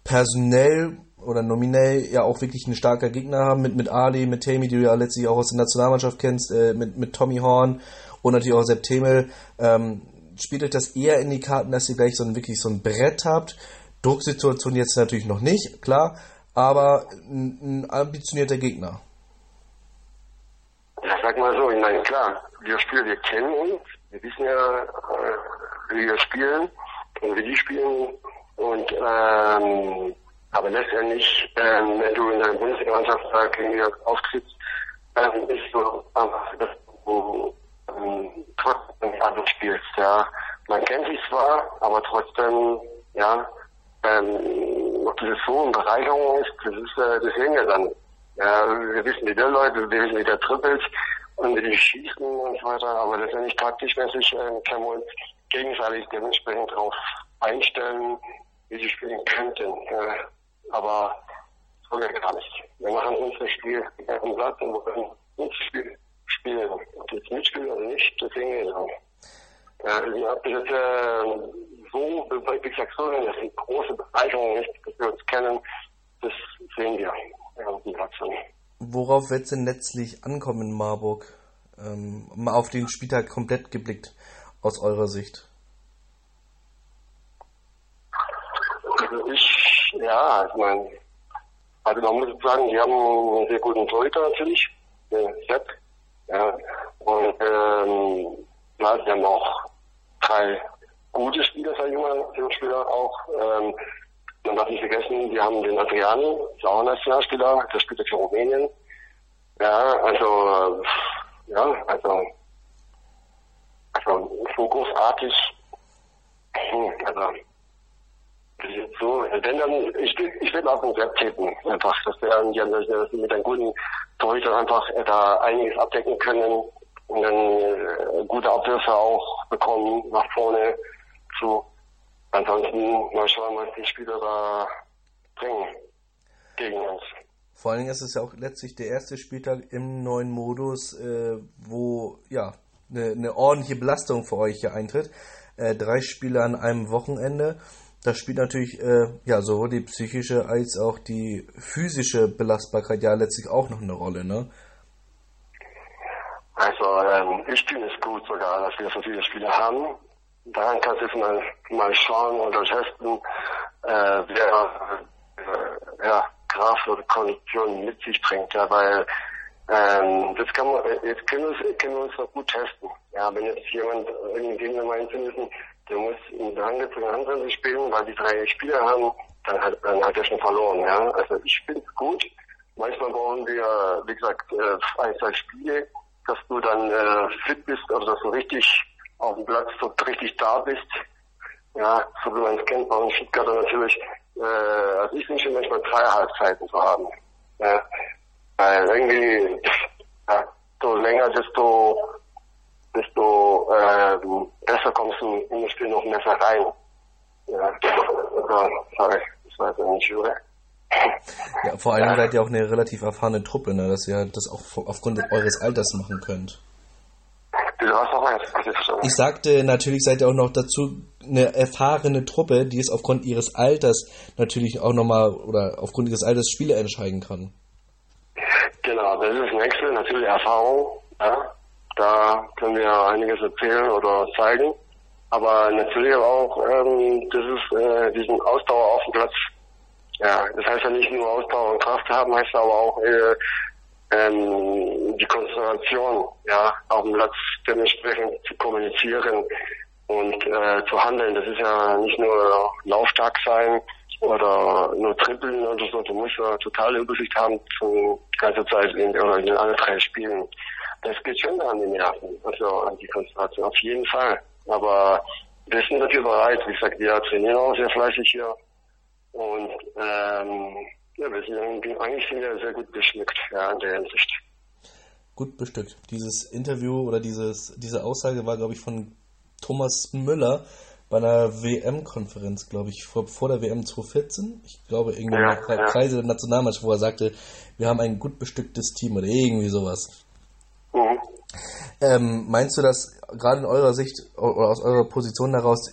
personell oder nominell ja auch wirklich ein starker Gegner haben mit, mit Ali, mit Tammy, die du ja letztlich auch aus der Nationalmannschaft kennst, äh, mit, mit Tommy Horn und natürlich auch Sepp Temel. Ähm, spielt euch das eher in die Karten, dass ihr gleich so ein, wirklich so ein Brett habt? Drucksituation jetzt natürlich noch nicht, klar, aber ein, ein ambitionierter Gegner. Ja, sag mal so, ich meine, klar, wir spielen, wir kennen uns, wir wissen ja, äh, wie wir spielen und wie die spielen und ähm, aber letztendlich, ähm, wenn du in deiner Bundesliga-Mannschaft gegen auftrittst, ähm, ist so einfach, dass du ähm, trotzdem anders spielst, ja. Man kennt sich zwar, aber trotzdem, ja, ähm, ob das so eine Bereicherung ist, das ist, äh, das sehen wir dann. Ja, wir wissen, wie der Leute, wir wissen, wie der trippelt und wie die schießen und so weiter, aber letztendlich taktischmäßig äh, können wir uns gegenseitig dementsprechend darauf einstellen, wie sie spielen könnten. Ja. Aber das wollen wir gar nicht. Wir machen unser Spiel auf dem Platz und wir können unser Spiel spielen. Ob jetzt mitspielen oder nicht, das sehen wir dann. Ja, ob das jetzt äh, so, wie gesagt, so, eine große Bereicherung ist, dass wir uns kennen, das sehen wir ja. Worauf wird es denn letztlich ankommen in Marburg? Ähm, mal auf den Spieltag komplett geblickt, aus eurer Sicht. Also ich, ja, ich meine, also man muss sagen, die haben einen sehr guten Torhüter natürlich, der Sepp, ja, und ähm, ja, sie haben auch drei gute Spieler, ich mal, Spieler auch. Ähm, man darf nicht vergessen, wir haben den Adriano, ist auch ein Nationalspieler, der spielt für Rumänien. Ja, also, äh, ja, also, also so großartig, hm, also, jetzt so, wenn dann, ich ich will auch ein Sepp tippen, einfach, dass der, dass die mit einem guten Torhüter einfach äh, da einiges abdecken können und dann äh, gute Abwürfe auch bekommen nach vorne zu. Ansonsten mal schauen, was die Spieler da bringen gegen uns. Vor allen Dingen ist es ja auch letztlich der erste Spieltag im neuen Modus, äh, wo ja eine, eine ordentliche Belastung für euch hier eintritt. Äh, drei Spiele an einem Wochenende. Das spielt natürlich äh, ja sowohl die psychische als auch die physische Belastbarkeit ja letztlich auch noch eine Rolle, ne? Also ähm, ich finde es gut sogar, dass wir so viele Spiele haben. Daran kannst du mal, mal schauen oder testen, äh, wer äh, ja, Kraft oder Kondition mit sich bringt, ja, weil ähm, das kann man, jetzt können wir, können wir uns noch gut testen. Ja, wenn jetzt jemand Gegner meint zu müssen, der muss in der angezogenen Handel spielen, weil die drei Spieler haben, dann hat, dann hat er schon verloren, ja. Also ich finde es gut, manchmal brauchen wir, wie gesagt, äh, ein, zwei Spiele, dass du dann äh, fit bist oder dass du richtig auf dem Platz so richtig da bist. Ja, so wie man es kennt bei uns Stuttgarter natürlich. Äh, also ich wünsche manchmal drei Halbzeiten zu haben. Ja, weil irgendwie, ja, so länger, desto, desto äh, besser kommst du in das Spiel noch besser rein. Ja, also, sorry, das war jetzt nicht Jure. Ja, vor allem seid ihr auch eine relativ erfahrene Truppe, ne, dass ihr das auch aufgrund eures Alters machen könnt. Ich sagte, natürlich seid ihr auch noch dazu eine erfahrene Truppe, die es aufgrund ihres Alters natürlich auch nochmal oder aufgrund ihres Alters Spiele entscheiden kann. Genau, das ist ein Wechsel, natürlich Erfahrung. Ja. Da können wir einiges erzählen oder zeigen. Aber natürlich auch, ähm, das ist äh, diesen Ausdauer auf dem Platz. Ja, das heißt ja nicht nur Ausdauer und Kraft haben, heißt aber auch äh, ähm, die Konzentration, ja, auf dem Platz dementsprechend zu kommunizieren und äh, zu handeln. Das ist ja nicht nur laufstark sein oder nur trippeln oder so. Du musst ja totale Übersicht haben zur ganze Zeit in, oder in anderen drei Spielen. Das geht schon an die Nerven, also an die Konzentration, auf jeden Fall. Aber wir sind dafür bereit. Wie gesagt, wir trainieren auch sehr fleißig hier. Und ähm, ja, wir sind eigentlich sind wir sehr gut bestückt ja, in der Hinsicht. Gut bestückt. Dieses Interview oder dieses, diese Aussage war, glaube ich, von Thomas Müller bei einer WM-Konferenz, glaube ich, vor, vor der WM 2014. Ich glaube, irgendwie ja, in der ja. Kreise der Nationalmannschaft, wo er sagte, wir haben ein gut bestücktes Team oder irgendwie sowas. Ähm, meinst du, dass gerade in eurer Sicht oder aus eurer Position heraus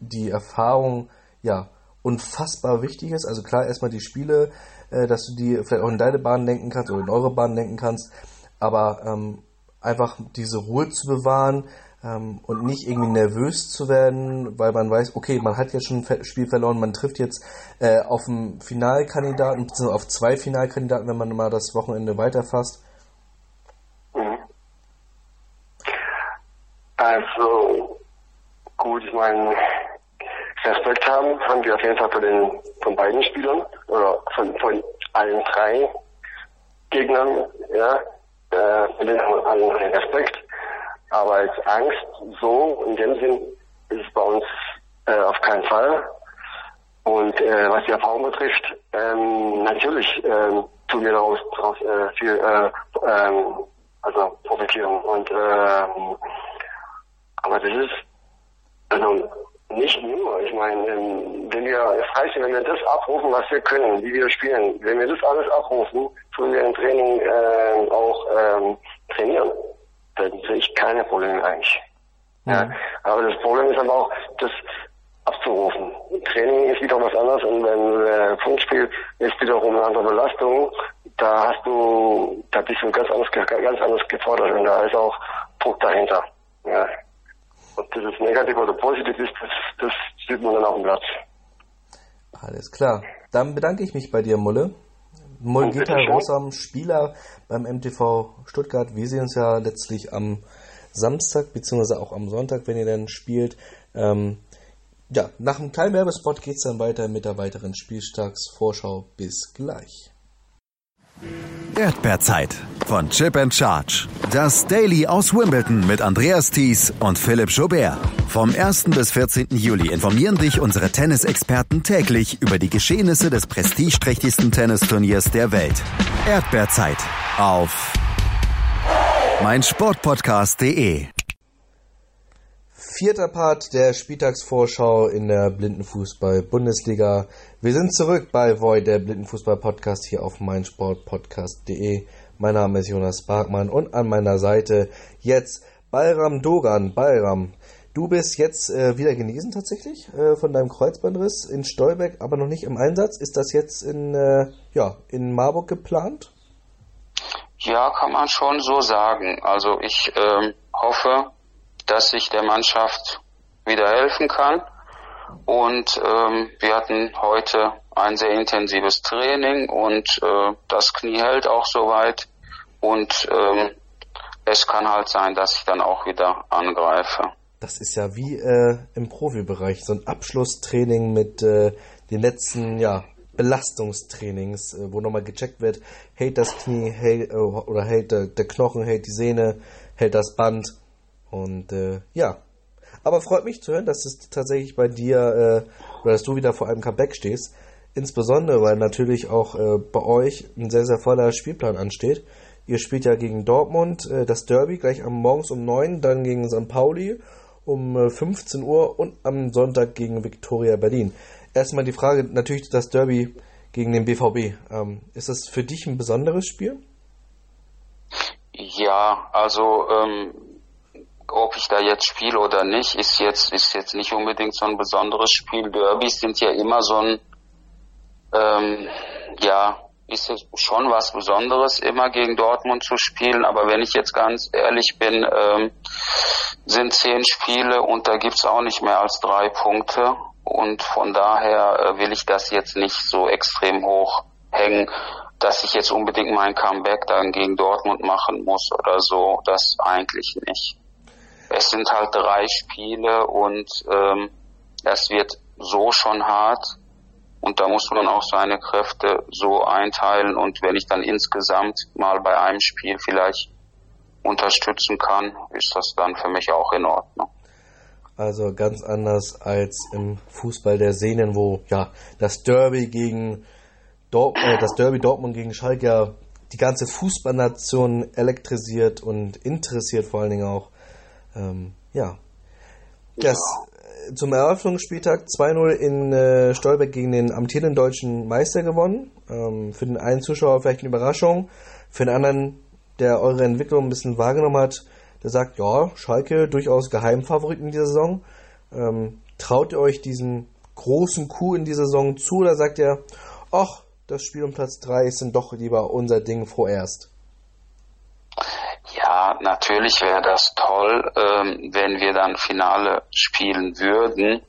die Erfahrung ja unfassbar wichtig ist? Also klar, erstmal die Spiele, äh, dass du die vielleicht auch in deine Bahn lenken kannst oder in eure Bahn lenken kannst, aber ähm, einfach diese Ruhe zu bewahren ähm, und nicht irgendwie nervös zu werden, weil man weiß, okay, man hat jetzt schon ein Spiel verloren, man trifft jetzt äh, auf einen Finalkandidaten, beziehungsweise auf zwei Finalkandidaten, wenn man mal das Wochenende weiterfasst. Also, gut, ich meine, Respekt haben, haben wir auf jeden Fall von den, von beiden Spielern, oder von, von allen drei Gegnern, ja, äh, von haben allen Respekt. Aber als Angst, so, in dem Sinn, ist es bei uns äh, auf keinen Fall. Und äh, was die Erfahrung betrifft, ähm, natürlich ähm, tun wir daraus, daraus äh, viel äh, ähm, also profitieren. Und ähm, aber das ist also nicht nur. Ich meine, ähm, wenn wir, es heißt, wenn wir das abrufen, was wir können, wie wir spielen, wenn wir das alles abrufen, tun wir im Training äh, auch ähm, trainieren. Dann sehe ich keine Probleme eigentlich. Mhm. Ja. Aber das Problem ist aber auch, das abzurufen. Training ist wieder was anderes und wenn äh, Funkspiel ist wiederum eine andere Belastung, da hast du, da bist du ganz anders, ganz anders gefordert und da ist auch Druck dahinter. Ja. Ob das jetzt negativ oder positiv ist, das, das sieht man dann auf dem Platz. Alles klar. Dann bedanke ich mich bei dir, Mulle. Mulgita Rossam, Spieler beim MTV Stuttgart. Wir sehen uns ja letztlich am Samstag, beziehungsweise auch am Sonntag, wenn ihr dann spielt. Ähm, ja, nach dem kleinen Werbespot geht es dann weiter mit der weiteren Spieltagsvorschau. Bis gleich. Erdbeerzeit von Chip and Charge. Das Daily aus Wimbledon mit Andreas Thies und Philipp Jobert. Vom 1. bis 14. Juli informieren dich unsere Tennisexperten täglich über die Geschehnisse des prestigeträchtigsten Tennisturniers der Welt. Erdbeerzeit auf meinsportpodcast.de. Vierter Part der Spieltagsvorschau in der Blindenfußball-Bundesliga. Wir sind zurück bei Void, der Blindenfußball-Podcast hier auf meinsportpodcast.de. Mein Name ist Jonas Barkmann und an meiner Seite jetzt Bayram Dogan. Bayram, du bist jetzt äh, wieder genesen tatsächlich äh, von deinem Kreuzbandriss in Stolbeck, aber noch nicht im Einsatz. Ist das jetzt in, äh, ja, in Marburg geplant? Ja, kann man schon so sagen. Also ich ähm, hoffe, dass ich der Mannschaft wieder helfen kann. Und ähm, wir hatten heute ein sehr intensives Training und äh, das Knie hält auch soweit. Und ähm, es kann halt sein, dass ich dann auch wieder angreife. Das ist ja wie äh, im Profibereich, so ein Abschlusstraining mit äh, den letzten ja, Belastungstrainings, äh, wo nochmal gecheckt wird, hält das Knie, hält, äh, oder hält der, der, Knochen, hält die Sehne, hält das Band. Und äh, ja. Aber freut mich zu hören, dass es tatsächlich bei dir, äh, oder dass du wieder vor einem Comeback stehst. Insbesondere, weil natürlich auch äh, bei euch ein sehr, sehr voller Spielplan ansteht. Ihr spielt ja gegen Dortmund äh, das Derby gleich am Morgens um 9, dann gegen St. Pauli um 15 Uhr und am Sonntag gegen Viktoria Berlin erstmal die Frage, natürlich das Derby gegen den BVB. Ähm, ist das für dich ein besonderes Spiel? Ja, also ähm, ob ich da jetzt spiele oder nicht, ist jetzt ist jetzt nicht unbedingt so ein besonderes Spiel. Derbys sind ja immer so ein ähm, ja ist es schon was Besonderes, immer gegen Dortmund zu spielen. Aber wenn ich jetzt ganz ehrlich bin, ähm, sind zehn Spiele und da gibt's auch nicht mehr als drei Punkte. Und von daher äh, will ich das jetzt nicht so extrem hoch hängen, dass ich jetzt unbedingt mein Comeback dann gegen Dortmund machen muss oder so. Das eigentlich nicht. Es sind halt drei Spiele und ähm, es wird so schon hart. Und da muss man auch seine Kräfte so einteilen. Und wenn ich dann insgesamt mal bei einem Spiel vielleicht unterstützen kann, ist das dann für mich auch in Ordnung. Also ganz anders als im Fußball der Sehnen, wo ja das Derby gegen Dort äh, das Derby Dortmund gegen Schalke ja die ganze Fußballnation elektrisiert und interessiert vor allen Dingen auch. Ähm, ja. Das äh, zum Eröffnungsspieltag 2-0 in äh, Stolberg gegen den amtierenden deutschen Meister gewonnen. Ähm, für den einen Zuschauer vielleicht eine Überraschung, für den anderen, der eure Entwicklung ein bisschen wahrgenommen hat, der sagt, ja, Schalke durchaus Geheimfavorit in dieser Saison. Ähm, traut ihr euch diesen großen Coup in dieser Saison zu oder sagt ihr, ach, das Spiel um Platz 3 ist dann doch lieber unser Ding vorerst? Ja, natürlich wäre das toll, ähm, wenn wir dann Finale spielen würden.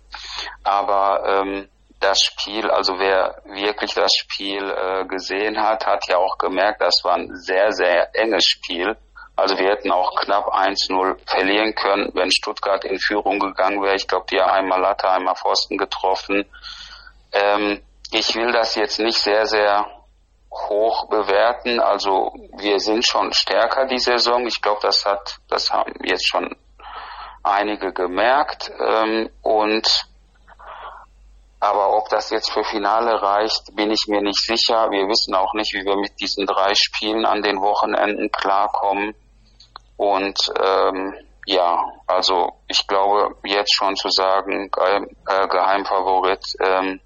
Aber ähm, das Spiel, also wer wirklich das Spiel äh, gesehen hat, hat ja auch gemerkt, das war ein sehr, sehr enges Spiel. Also wir hätten auch knapp 1-0 verlieren können, wenn Stuttgart in Führung gegangen wäre. Ich glaube, die einmal Latte, einmal Pfosten getroffen. Ähm, ich will das jetzt nicht sehr, sehr hoch bewerten. Also wir sind schon stärker die Saison. Ich glaube, das hat, das haben jetzt schon einige gemerkt. Ähm, und aber ob das jetzt für Finale reicht, bin ich mir nicht sicher. Wir wissen auch nicht, wie wir mit diesen drei Spielen an den Wochenenden klarkommen. Und ähm, ja, also ich glaube jetzt schon zu sagen, äh, Geheimfavorit, ähm,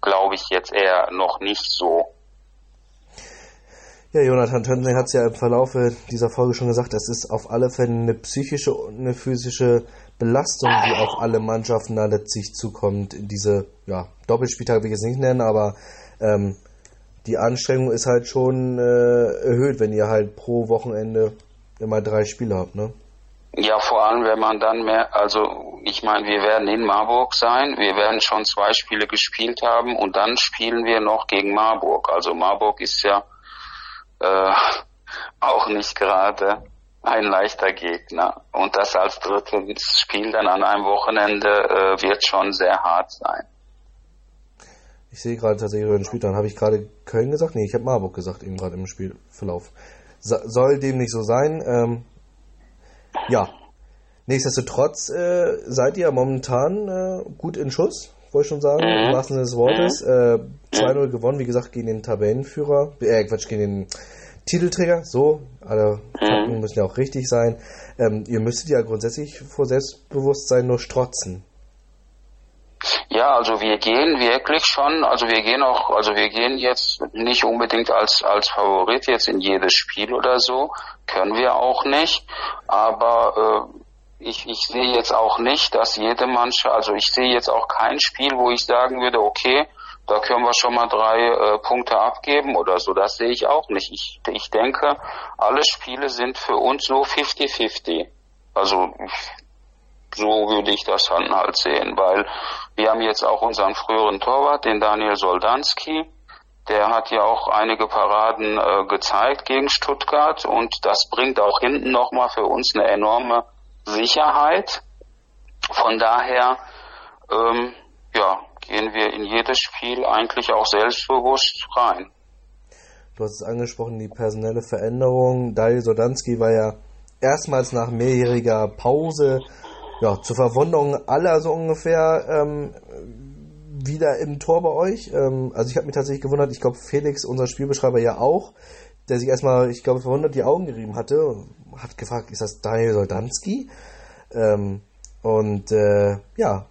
glaube ich jetzt eher noch nicht so. Ja, Jonathan Tönsen hat es ja im Verlauf dieser Folge schon gesagt, es ist auf alle Fälle eine psychische und eine physische Belastung, die auf alle Mannschaften da letztlich zukommt. Diese ja, Doppelspieltage will ich jetzt nicht nennen, aber ähm, die Anstrengung ist halt schon äh, erhöht, wenn ihr halt pro Wochenende immer drei Spiele habt, ne? Ja, vor allem, wenn man dann mehr, also ich meine, wir werden in Marburg sein, wir werden schon zwei Spiele gespielt haben und dann spielen wir noch gegen Marburg. Also Marburg ist ja äh, auch nicht gerade ein leichter Gegner. Und das als drittes Spiel dann an einem Wochenende äh, wird schon sehr hart sein. Ich sehe gerade tatsächlich den Spiel, dann habe ich gerade Köln gesagt? Nee, ich habe Marburg gesagt, eben gerade im Spielverlauf soll dem nicht so sein. Ähm, ja, nichtsdestotrotz äh, seid ihr momentan äh, gut in Schuss, wollte ich schon sagen, mhm. im wahrsten Sinne des Wortes. Mhm. Äh, 2-0 gewonnen, wie gesagt, gegen den Tabellenführer, äh, Quatsch, gegen den Titelträger, so, alle Fakten mhm. müssen ja auch richtig sein. Ähm, ihr müsstet ja grundsätzlich vor Selbstbewusstsein nur strotzen. Ja, also wir gehen wirklich schon, also wir gehen auch, also wir gehen jetzt nicht unbedingt als, als Favorit jetzt in jedes Spiel oder so, können wir auch nicht, aber äh, ich, ich sehe jetzt auch nicht, dass jede Mannschaft, also ich sehe jetzt auch kein Spiel, wo ich sagen würde, okay, da können wir schon mal drei äh, Punkte abgeben oder so. Das sehe ich auch nicht. Ich, ich denke, alle Spiele sind für uns so 50-50. Also so würde ich das dann halt sehen, weil wir haben jetzt auch unseren früheren Torwart, den Daniel Soldanski. Der hat ja auch einige Paraden äh, gezeigt gegen Stuttgart und das bringt auch hinten nochmal für uns eine enorme Sicherheit. Von daher, ähm, ja, gehen wir in jedes Spiel eigentlich auch selbstbewusst rein. Du hast es angesprochen, die personelle Veränderung. Dario Sodanski war ja erstmals nach mehrjähriger Pause, ja, zur Verwunderung aller so ungefähr, ähm, wieder im Tor bei euch. Ähm, also ich habe mich tatsächlich gewundert, ich glaube Felix, unser Spielbeschreiber ja auch, der sich erstmal, ich glaube, verwundert die Augen gerieben hatte, hat gefragt, ist das Daniel Soldanski? Ähm, und äh, ja,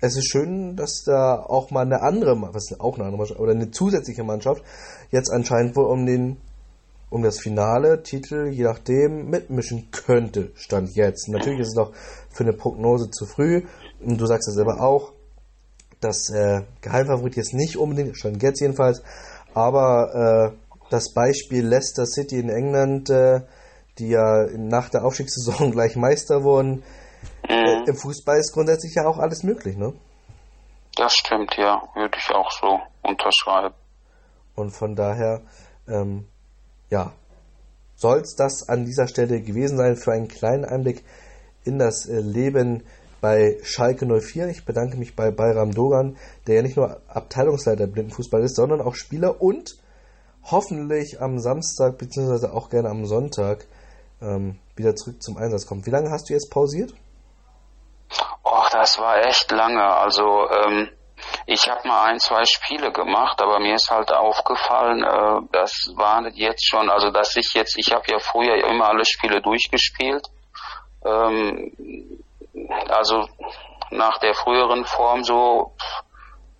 es ist schön, dass da auch mal eine andere, was auch eine andere Mannschaft, oder eine zusätzliche Mannschaft jetzt anscheinend wohl um den um das finale Titel, je nachdem, mitmischen könnte, stand jetzt. Natürlich ist es noch für eine Prognose zu früh. Und du sagst ja selber auch, dass äh, Geheimfavorit jetzt nicht unbedingt, stand jetzt jedenfalls, aber äh, das Beispiel Leicester City in England, äh, die ja nach der Aufstiegssaison gleich Meister wurden, äh, im Fußball ist grundsätzlich ja auch alles möglich, ne? Das stimmt, ja, würde ich auch so unterschreiben. Und von daher, ähm, ja, soll es das an dieser Stelle gewesen sein für einen kleinen Einblick in das äh, Leben bei Schalke 04. Ich bedanke mich bei Bayram Dogan, der ja nicht nur Abteilungsleiter Blindenfußball ist, sondern auch Spieler und hoffentlich am Samstag beziehungsweise auch gerne am Sonntag ähm, wieder zurück zum Einsatz kommt. Wie lange hast du jetzt pausiert? Oh, das war echt lange. Also ähm, ich habe mal ein, zwei Spiele gemacht, aber mir ist halt aufgefallen, äh, das waren jetzt schon, also dass ich jetzt, ich habe ja früher immer alle Spiele durchgespielt. Ähm, also nach der früheren Form so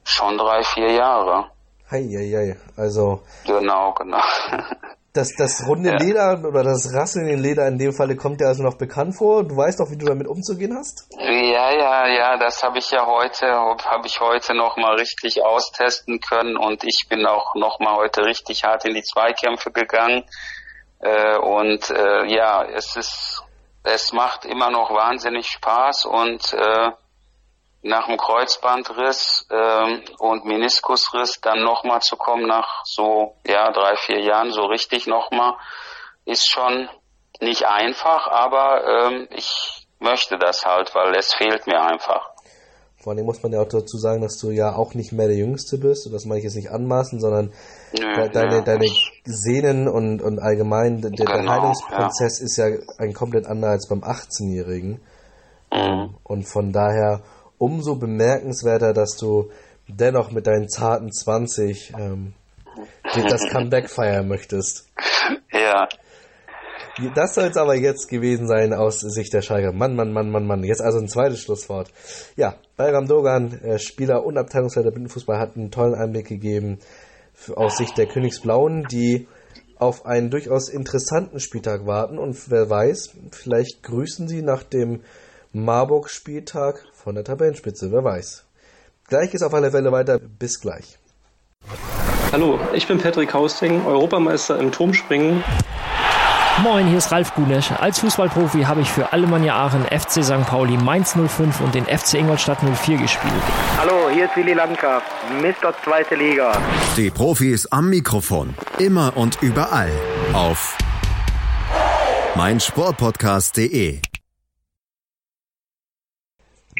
schon drei, vier Jahre. Heieiei, also. Genau, genau. Das, das runde ja. Leder oder das Rasseln in Leder in dem Falle kommt dir also noch bekannt vor. Du weißt doch, wie du damit umzugehen hast? Ja, ja, ja, das habe ich ja heute, habe ich heute noch mal richtig austesten können und ich bin auch noch mal heute richtig hart in die Zweikämpfe gegangen. Äh, und äh, ja, es ist, es macht immer noch wahnsinnig Spaß und äh, nach dem Kreuzbandriss ähm, und Meniskusriss dann nochmal zu kommen nach so ja drei vier Jahren so richtig nochmal ist schon nicht einfach, aber ähm, ich möchte das halt, weil es fehlt mir einfach. Vor allem muss man ja auch dazu sagen, dass du ja auch nicht mehr der Jüngste bist, und das meine ich jetzt nicht anmaßen, sondern Nö, deine, ja. deine Sehnen und, und allgemein der, genau, der Heilungsprozess ja. ist ja ein komplett anderer als beim 18-Jährigen. Mhm. Und von daher umso bemerkenswerter, dass du dennoch mit deinen zarten 20 ähm, das Comeback feiern möchtest. Ja. Das soll es aber jetzt gewesen sein aus Sicht der Schalke. Mann, Mann, Mann, Mann, Mann. Jetzt also ein zweites Schlusswort. Ja, Bayram Dogan, äh, Spieler und Abteilungsleiter Blindenfußball, hat einen tollen Einblick gegeben für, aus Sicht der Königsblauen, die auf einen durchaus interessanten Spieltag warten. Und wer weiß, vielleicht grüßen sie nach dem Marburg-Spieltag von der Tabellenspitze, wer weiß. Gleich ist auf alle Fälle weiter. Bis gleich. Hallo, ich bin Patrick Hausting, Europameister im Turmspringen. Moin, hier ist Ralf Gunesch. Als Fußballprofi habe ich für Alemannia Aachen, FC St. Pauli, Mainz 05 und den FC Ingolstadt 04 gespielt. Hallo, hier ist Willi Landgraf, Mr. Zweite Liga. Die Profis am Mikrofon, immer und überall auf meinsportpodcast.de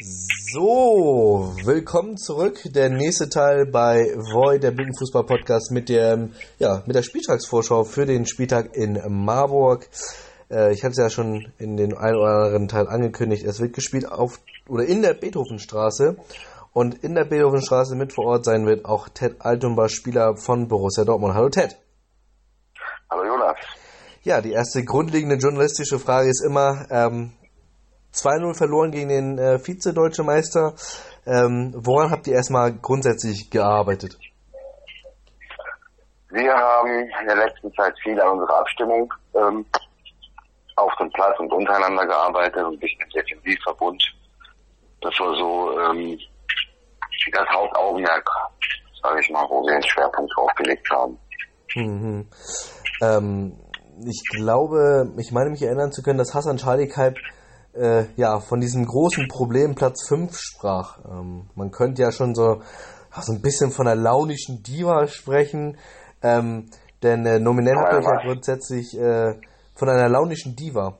so, willkommen zurück. Der nächste Teil bei Voy, der Blindenfußball-Podcast mit der, ja, mit der Spieltagsvorschau für den Spieltag in Marburg. Äh, ich hatte es ja schon in den ein oder anderen Teil angekündigt. Es wird gespielt auf, oder in der Beethovenstraße. Und in der Beethovenstraße mit vor Ort sein wird auch Ted Altumba, Spieler von Borussia Dortmund. Hallo Ted. Hallo Jonas. Ja, die erste grundlegende journalistische Frage ist immer, ähm, 2-0 verloren gegen den äh, Vize-Deutsche Meister. Ähm, woran habt ihr erstmal grundsätzlich gearbeitet? Wir haben in der letzten Zeit viel an unserer Abstimmung ähm, auf dem Platz und untereinander gearbeitet und bisschen im Defensivverbund. Das war so ähm, das Hauptaugenmerk, sage ich mal, wo wir den Schwerpunkt drauf gelegt haben. Mhm. Ähm, ich glaube, ich meine mich erinnern zu können, dass Hassan Schalikalb äh, ja, von diesem großen Problem Platz 5 sprach. Ähm, man könnte ja schon so, so ein bisschen von einer launischen Diva sprechen, ähm, denn äh, nominell habt ihr ja grundsätzlich äh, von einer launischen Diva.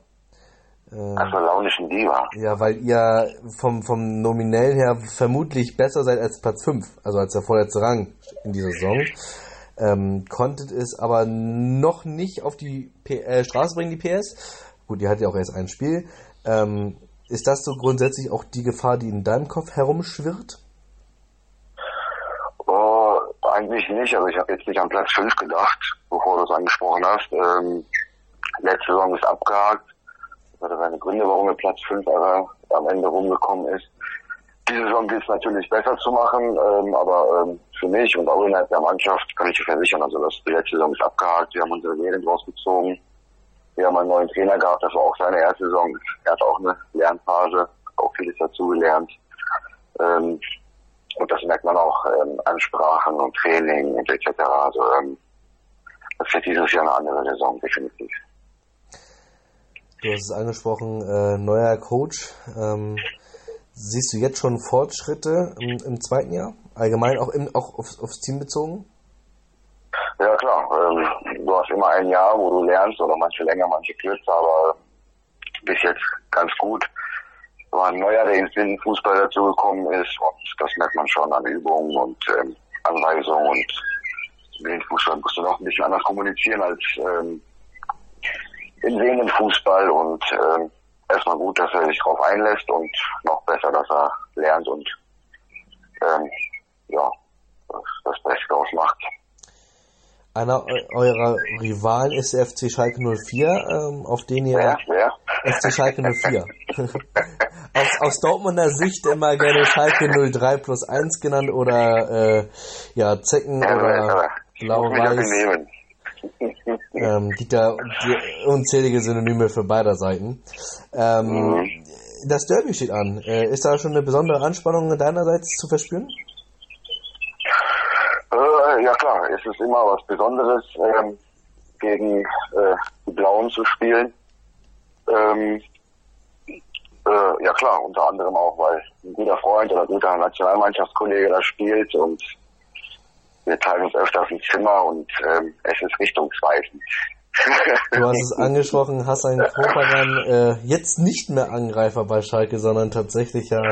Ähm, Ach, launischen Diva. Ja, weil ihr vom, vom Nominellen her vermutlich besser seid als Platz 5, also als der vorletzte Rang in dieser Saison. Ähm, konntet es aber noch nicht auf die P äh, Straße bringen, die PS. Gut, ihr hattet ja auch erst ein Spiel. Ähm, ist das so grundsätzlich auch die Gefahr, die in deinem Kopf herumschwirrt? Oh, eigentlich nicht. Also ich habe jetzt nicht an Platz 5 gedacht, bevor du es angesprochen hast. Ähm, letzte Saison ist abgehakt. Das hatte seine Gründe, warum er Platz 5 am Ende rumgekommen ist. Diese Saison gilt es natürlich besser zu machen, ähm, aber ähm, für mich und auch innerhalb der Mannschaft kann ich dir versichern, also das, die letzte Saison ist abgehakt, wir haben unsere Lehren rausgezogen, wir haben einen neuen Trainer gehabt, das war auch seine erste Saison, er hat auch eine Lernphase, auch vieles dazugelernt. Ähm, und das merkt man auch ähm, an Sprachen und Training und etc. Also ähm, das wird dieses Jahr eine andere Saison, definitiv. Du hast es angesprochen, äh, neuer Coach. Ähm, siehst du jetzt schon Fortschritte im, im zweiten Jahr? Allgemein auch, im, auch aufs, aufs Team bezogen? Ja klar, ähm, du hast immer ein Jahr, wo du lernst, oder manche länger, manche kürzer, aber bis jetzt ganz gut. War ein neuer, der ins Fußball dazugekommen ist und das merkt man schon an Übungen und ähm, Anweisungen und Fußball musst du noch ein bisschen anders kommunizieren als ähm, in sehenden Fußball und ähm, erstmal gut, dass er sich darauf einlässt und noch besser, dass er lernt und ähm, ja, das Beste ausmacht. Einer eurer Rivalen ist der FC Schalke 04, ähm, auf den ihr... Wer? Wer? FC Schalke 04. aus, aus Dortmunder Sicht immer gerne Schalke 03 plus 1 genannt oder äh, ja, Zecken ja, oder Blau-Weiß ähm, gibt da unzählige Synonyme für beider Seiten. Ähm, mhm. Das Derby steht an. Äh, ist da schon eine besondere Anspannung deinerseits zu verspüren? Ja klar, es ist immer was Besonderes, ähm, gegen äh, die Blauen zu spielen. Ähm, äh, ja klar, unter anderem auch, weil ein guter Freund oder ein guter Nationalmannschaftskollege da spielt und wir teilen uns öfters ein Zimmer und ähm, es ist richtungsweisend. Du hast es angesprochen, Hassan Kropagan, äh, jetzt nicht mehr Angreifer bei Schalke, sondern tatsächlich ja,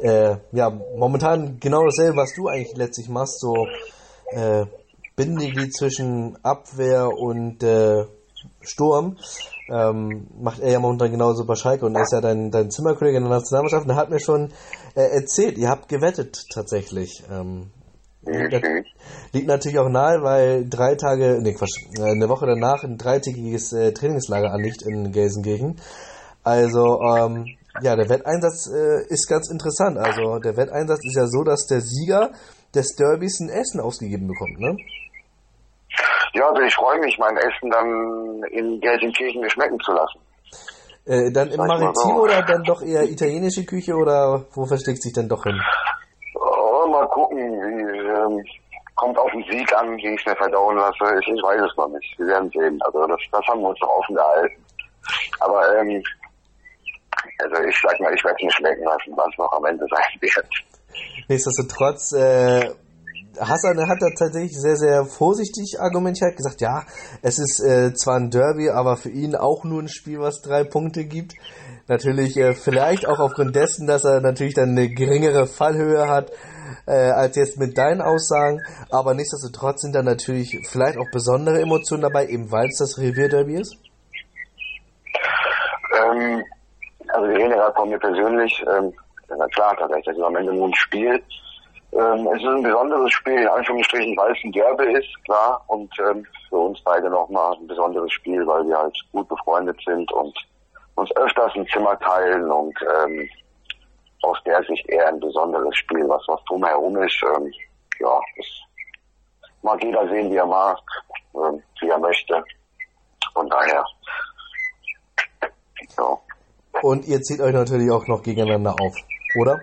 äh, ja momentan genau dasselbe, was du eigentlich letztlich machst, so äh, Bindeglied zwischen Abwehr und äh, Sturm. Ähm, macht er ja momentan genauso bei Schalke und er ist ja dein, dein Zimmerkollege in der Nationalmannschaft und er hat mir schon äh, erzählt, ihr habt gewettet tatsächlich. Ähm, Mhm. Liegt natürlich auch nahe, weil drei Tage, nee Quatsch, äh, eine Woche danach ein dreitägiges äh, Trainingslager anliegt in Gelsenkirchen. Also, ähm, ja, der Wetteinsatz äh, ist ganz interessant. Also, der Wetteinsatz ist ja so, dass der Sieger des Derbys ein Essen ausgegeben bekommt, ne? Ja, also ich freue mich, mein Essen dann in Gelsenkirchen geschmecken zu lassen. Äh, dann im Maritim so. oder dann doch eher italienische Küche oder wo versteckt sich dann doch hin? mal gucken, wie, ähm, kommt auf den Sieg an, wie ich es mir verdauen lasse. Ich, ich, weiß es noch nicht. Wir werden sehen. Also das, das haben wir uns noch offen gehalten. Aber ähm, also ich sag mal, ich werde es nicht schmecken lassen, was noch am Ende sein wird. Nichtsdestotrotz, äh, Hassan hat da tatsächlich sehr, sehr vorsichtig argumentiert, gesagt, ja, es ist äh, zwar ein Derby, aber für ihn auch nur ein Spiel, was drei Punkte gibt. Natürlich äh, vielleicht auch aufgrund dessen, dass er natürlich dann eine geringere Fallhöhe hat, äh, als jetzt mit deinen Aussagen. Aber nichtsdestotrotz sind da natürlich vielleicht auch besondere Emotionen dabei, eben weil es das Revierderby ist? Ähm, also wir reden gerade von mir persönlich. Ähm, na klar, tatsächlich, das ist am Ende nur ein Spiel. Ähm, es ist ein besonderes Spiel, in Anführungsstrichen, weil es ein Derby ist, klar. Und ähm, für uns beide nochmal ein besonderes Spiel, weil wir halt gut befreundet sind und uns öfters ein Zimmer teilen und ähm, aus der Sicht eher ein besonderes Spiel, was was drumherum ist. Ähm, ja, das mag jeder sehen, wie er mag, ähm, wie er möchte. Von daher. Ja. Und ihr zieht euch natürlich auch noch gegeneinander auf, oder?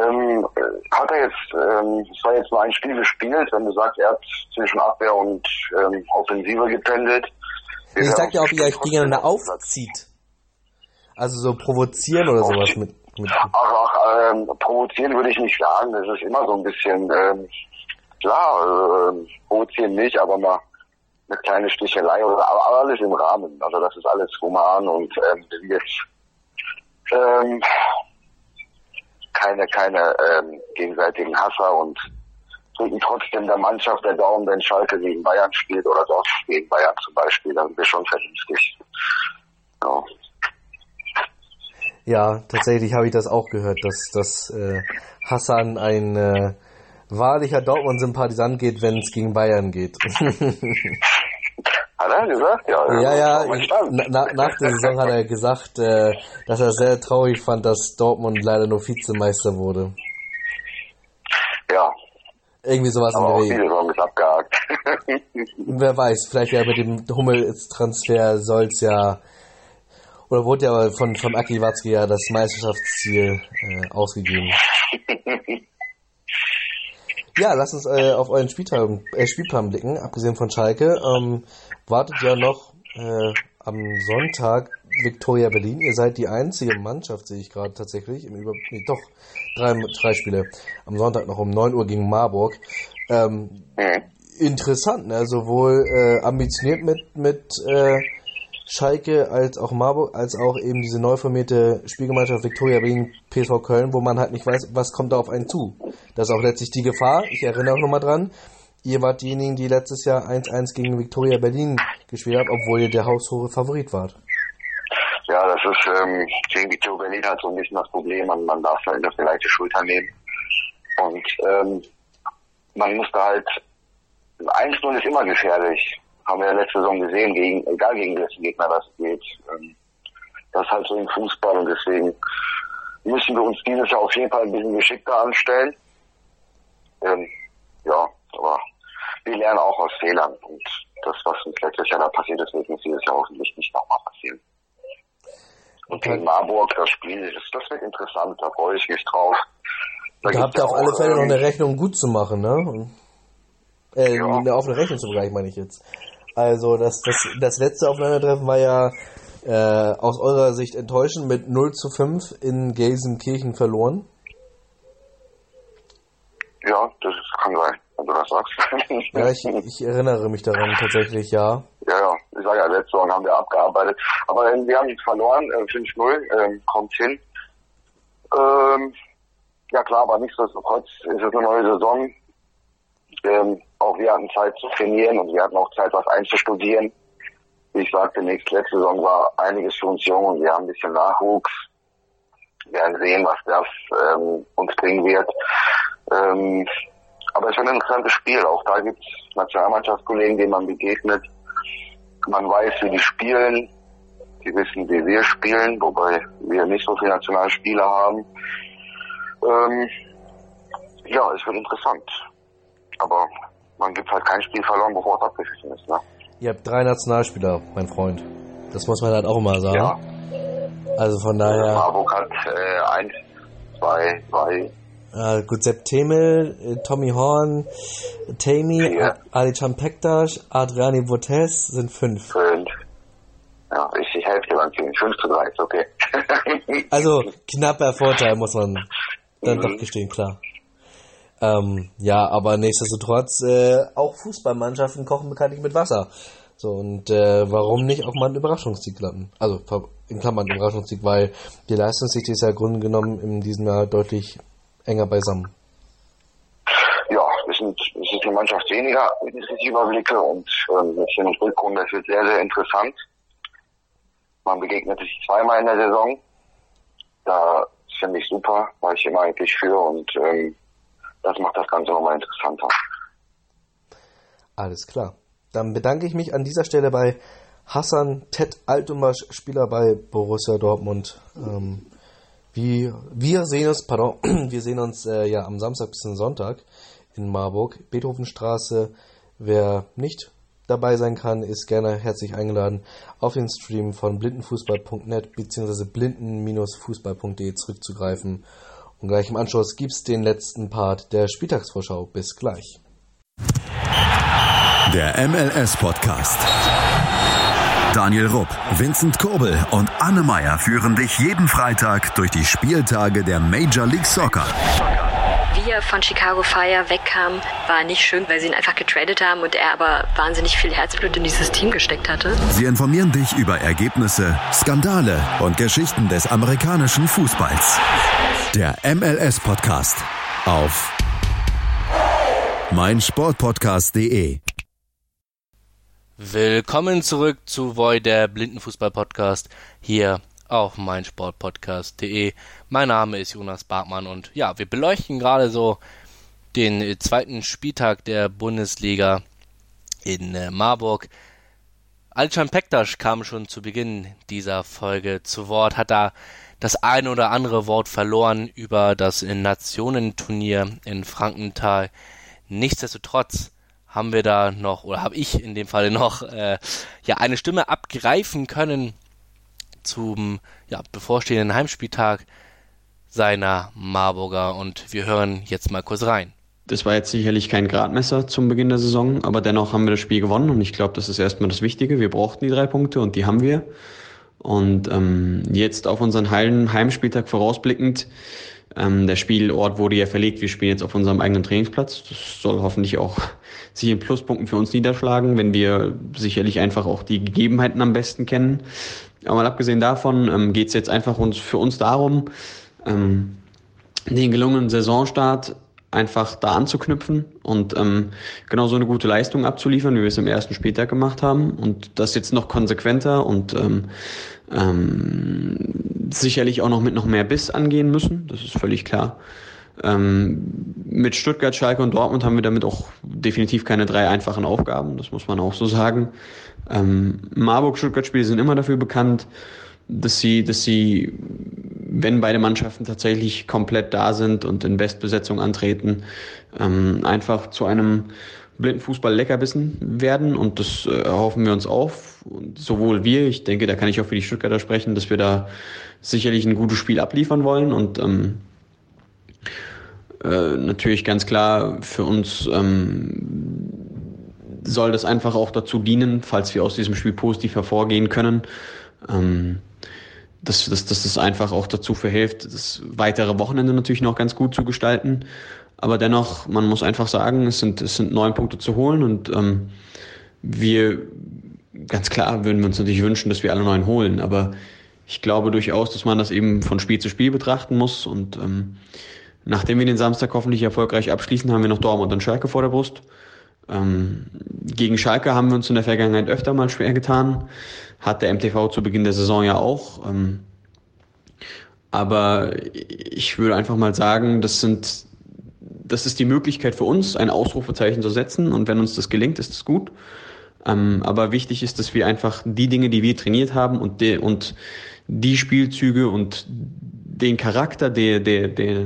Ähm, hat er jetzt, ähm, es war jetzt nur ein Spiel gespielt, wenn du sagst, er hat zwischen Abwehr und ähm, Offensive gependelt. Ich sag ja, ob ihr euch gegeneinander aufzieht. Also so provozieren oder sowas mit. mit ach, ach ähm, provozieren würde ich nicht sagen. Das ist immer so ein bisschen, ähm, klar, äh, provozieren nicht, aber mal eine kleine Stichelei oder aber alles im Rahmen. Also das ist alles human und ähm, jetzt ähm, keine keine ähm, gegenseitigen Hasser und drücken trotzdem der Mannschaft der Daumen, wenn Schalke gegen Bayern spielt oder Dortmund gegen Bayern zum Beispiel, dann sind wir schon vernünftig. Ja. Ja, tatsächlich habe ich das auch gehört, dass, dass äh, Hassan ein äh, wahrlicher Dortmund-Sympathisant geht, wenn es gegen Bayern geht. Hat er gesagt? Ja, ja, ja na, nach der Saison hat er gesagt, äh, dass er sehr traurig fand, dass Dortmund leider nur Vizemeister wurde. Ja. Irgendwie sowas Aber in der Regel. Saison ist abgehakt. Wer weiß, vielleicht ja mit dem Hummels-Transfer soll es ja oder wurde ja von, von Aki Watzke ja das Meisterschaftsziel äh, ausgegeben. Ja, lass uns äh, auf euren Spielplan, äh, Spielplan blicken, abgesehen von Schalke. Ähm, wartet ja noch äh, am Sonntag Victoria Berlin. Ihr seid die einzige Mannschaft, sehe ich gerade tatsächlich. Im Über nee, doch, drei, drei Spiele. Am Sonntag noch um 9 Uhr gegen Marburg. Ähm, interessant, ne? Sowohl äh, ambitioniert mit, mit äh, Schalke als auch Marburg, als auch eben diese neu formierte Spielgemeinschaft Viktoria Berlin PSV Köln, wo man halt nicht weiß, was kommt da auf einen zu. Das ist auch letztlich die Gefahr. Ich erinnere auch nochmal dran. Ihr wart diejenigen, die letztes Jahr 1-1 gegen Viktoria Berlin gespielt habt, obwohl ihr der haushohe Favorit wart. Ja, das ist ähm, gegen Viktoria Berlin halt so ein bisschen das Problem. Man, man darf halt auf die leichte Schulter nehmen. Und ähm, man muss da halt 1-0 ist immer gefährlich haben wir ja letzte Saison gesehen, gegen, egal gegen welchen Gegner das geht. Ähm, das ist halt so im Fußball und deswegen müssen wir uns dieses Jahr auf jeden Fall ein bisschen geschickter anstellen. Ähm, ja, aber wir lernen auch aus Fehlern und das, was uns letztes Jahr da passiert ist, wird uns dieses Jahr hoffentlich nicht nochmal passieren. Und gegen Marburg, das Spiel, das, das wird interessant, da freue ich mich drauf. Da, da habt ihr auf alle Fälle noch eine Rechnung gut zu machen, ne? Äh, ja. eine offene Rechnung zu begleichen, meine ich jetzt. Also das, das, das letzte Aufeinandertreffen war ja äh, aus eurer Sicht enttäuschend mit 0 zu 5 in Gelsenkirchen verloren. Ja, das kann sein, wenn du das sagst. ja, ich, ich erinnere mich daran tatsächlich, ja. Ja, ja, ich sage ja, letzte Saison haben wir abgearbeitet. Aber äh, wir haben jetzt verloren, äh, 5-0, äh, kommt hin. Ähm, ja klar, aber nichtsdestotrotz ist es eine neue Saison. Ähm, auch wir hatten Zeit zu trainieren und wir hatten auch Zeit, was einzustudieren. Wie ich sagte, nächste letzte Saison war einiges für uns jung und wir haben ein bisschen Nachwuchs. Wir werden sehen, was das ähm, uns bringen wird. Ähm, aber es ist ein interessantes Spiel. Auch da gibt es Nationalmannschaftskollegen, denen man begegnet. Man weiß, wie die spielen. Die wissen, wie wir spielen, wobei wir nicht so viele Nationalspieler haben. Ähm, ja, es wird interessant. Aber man gibt halt kein Spiel verloren, bevor es abgeschlossen ist. Ne? Ihr habt drei Nationalspieler, mein Freund. Das muss man halt auch immer sagen. Ja. Also von daher. Marburg hat äh, eins, zwei, drei. Äh, gut, Sepp Temel, äh, Tommy Horn, Tammy, Ali Champektas, Adriani Botes sind fünf. Fünf. Ja, ich die Hälfte lang gegen fünf zu drei, ist okay. also knapper Vorteil, muss man dann mhm. doch gestehen, klar. Ähm, ja, aber nichtsdestotrotz, äh, auch Fußballmannschaften kochen bekanntlich mit Wasser. So, und äh, warum nicht auch mal einen Überraschungssieg landen? Also, in Klammern Überraschungssieg, weil die Leistungssicht ist ja Grund genommen in diesem Jahr deutlich enger beisammen. Ja, wir sind, es ist eine Mannschaft weniger, ich überblicke, und ähm, jetzt hier noch Rückrunde, wird sehr, sehr interessant. Man begegnet sich zweimal in der Saison. Da finde ich super, war ich immer eigentlich für und ähm, das macht das Ganze nochmal interessanter. Alles klar. Dann bedanke ich mich an dieser Stelle bei Hassan Ted Altumasch, Spieler bei Borussia Dortmund. Ähm, wie, wir sehen uns, pardon, wir sehen uns äh, ja am Samstag bis zum Sonntag in Marburg, Beethovenstraße. Wer nicht dabei sein kann, ist gerne herzlich eingeladen, auf den Stream von blindenfußball.net bzw. blinden-fußball.de zurückzugreifen und gleich im Anschluss gibt's den letzten Part der Spieltagsvorschau. Bis gleich. Der MLS-Podcast. Daniel Rupp, Vincent Kurbel und Anne Meyer führen dich jeden Freitag durch die Spieltage der Major League Soccer. wie er von Chicago Fire wegkam, war nicht schön, weil sie ihn einfach getradet haben und er aber wahnsinnig viel Herzblut in dieses Team gesteckt hatte. Sie informieren dich über Ergebnisse, Skandale und Geschichten des amerikanischen Fußballs. Der MLS Podcast auf meinsportpodcast.de. Willkommen zurück zu Void, der Blindenfußball-Podcast, hier auf meinsportpodcast.de. Mein Name ist Jonas Bartmann und ja, wir beleuchten gerade so den zweiten Spieltag der Bundesliga in äh, Marburg. Alcan Pektas kam schon zu Beginn dieser Folge zu Wort, hat da das ein oder andere Wort verloren über das Nationenturnier in Frankenthal. Nichtsdestotrotz haben wir da noch, oder habe ich in dem Fall noch, äh, ja, eine Stimme abgreifen können zum ja, bevorstehenden Heimspieltag seiner Marburger und wir hören jetzt mal kurz rein. Das war jetzt sicherlich kein Gradmesser zum Beginn der Saison, aber dennoch haben wir das Spiel gewonnen und ich glaube, das ist erstmal das Wichtige. Wir brauchten die drei Punkte und die haben wir. Und ähm, jetzt auf unseren Heimspieltag vorausblickend ähm, der Spielort wurde ja verlegt. Wir spielen jetzt auf unserem eigenen Trainingsplatz. Das soll hoffentlich auch sich in Pluspunkten für uns niederschlagen, wenn wir sicherlich einfach auch die Gegebenheiten am besten kennen. Aber mal abgesehen davon ähm, geht es jetzt einfach uns, für uns darum, ähm, den gelungenen Saisonstart einfach da anzuknüpfen und ähm, genau so eine gute Leistung abzuliefern, wie wir es im ersten Spieltag gemacht haben und das jetzt noch konsequenter und ähm, ähm, sicherlich auch noch mit noch mehr Biss angehen müssen, das ist völlig klar. Ähm, mit Stuttgart, Schalke und Dortmund haben wir damit auch definitiv keine drei einfachen Aufgaben, das muss man auch so sagen. Ähm, Marburg-Stuttgart-Spiele sind immer dafür bekannt, dass sie, dass sie, wenn beide Mannschaften tatsächlich komplett da sind und in Bestbesetzung antreten, ähm, einfach zu einem blinden Fußball Leckerbissen werden. Und das äh, erhoffen wir uns auf. Und sowohl wir, ich denke, da kann ich auch für die Stuttgarter sprechen, dass wir da sicherlich ein gutes Spiel abliefern wollen. Und ähm, äh, natürlich ganz klar für uns ähm, soll das einfach auch dazu dienen, falls wir aus diesem Spiel positiv hervorgehen können, ähm, dass, dass, dass das einfach auch dazu verhilft, das weitere Wochenende natürlich noch ganz gut zu gestalten. Aber dennoch, man muss einfach sagen, es sind, es sind neun Punkte zu holen und ähm, wir, ganz klar, würden wir uns natürlich wünschen, dass wir alle neun holen. Aber ich glaube durchaus, dass man das eben von Spiel zu Spiel betrachten muss. Und ähm, nachdem wir den Samstag hoffentlich erfolgreich abschließen, haben wir noch Dortmund und Schalke vor der Brust. Ähm, gegen Schalke haben wir uns in der Vergangenheit öfter mal schwer getan. Hat der MTV zu Beginn der Saison ja auch. Ähm, aber ich würde einfach mal sagen, das sind, das ist die Möglichkeit für uns, ein Ausrufezeichen zu setzen. Und wenn uns das gelingt, ist es gut. Ähm, aber wichtig ist, dass wir einfach die Dinge, die wir trainiert haben und, de, und die Spielzüge und den Charakter, der, der, der,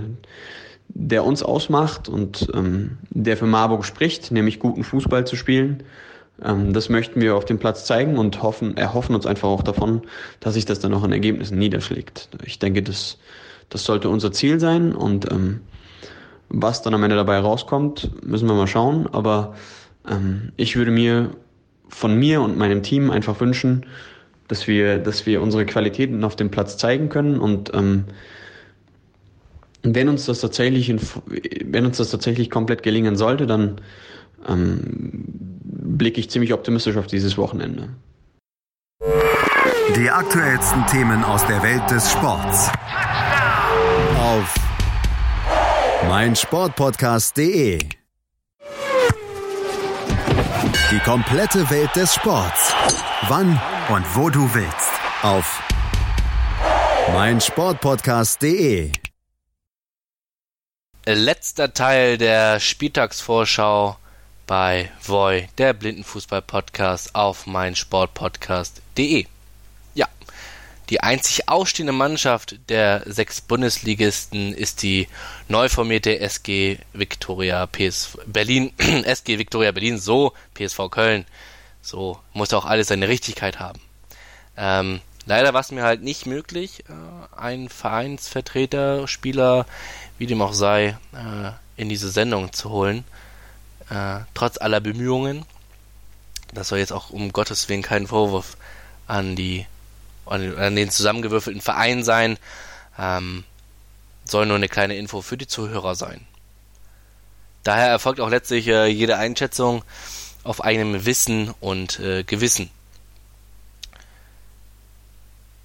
der uns ausmacht und ähm, der für Marburg spricht, nämlich guten Fußball zu spielen. Ähm, das möchten wir auf dem Platz zeigen und hoffen, erhoffen uns einfach auch davon, dass sich das dann auch in Ergebnissen niederschlägt. Ich denke, das, das sollte unser Ziel sein und ähm, was dann am Ende dabei rauskommt, müssen wir mal schauen. Aber ähm, ich würde mir von mir und meinem Team einfach wünschen, dass wir, dass wir unsere Qualitäten auf dem Platz zeigen können und ähm, wenn uns das tatsächlich, in, wenn uns das tatsächlich komplett gelingen sollte, dann ähm, blicke ich ziemlich optimistisch auf dieses Wochenende. Die aktuellsten Themen aus der Welt des Sports. Auf meinsportpodcast.de. Die komplette Welt des Sports. Wann und wo du willst. Auf meinsportpodcast.de. Letzter Teil der Spieltagsvorschau bei Voi, der Blindenfußball-Podcast auf meinsportpodcast.de. Ja, die einzig ausstehende Mannschaft der sechs Bundesligisten ist die neu formierte SG Victoria PS Berlin, SG Victoria Berlin, so PSV Köln. So muss auch alles seine Richtigkeit haben. Ähm, leider war es mir halt nicht möglich, äh, einen Vereinsvertreter, Spieler, wie dem auch sei, äh, in diese Sendung zu holen. Äh, trotz aller Bemühungen. Das soll jetzt auch um Gottes Willen kein Vorwurf an die an, den zusammengewürfelten Verein sein. Ähm, soll nur eine kleine Info für die Zuhörer sein. Daher erfolgt auch letztlich äh, jede Einschätzung auf eigenem Wissen und äh, Gewissen.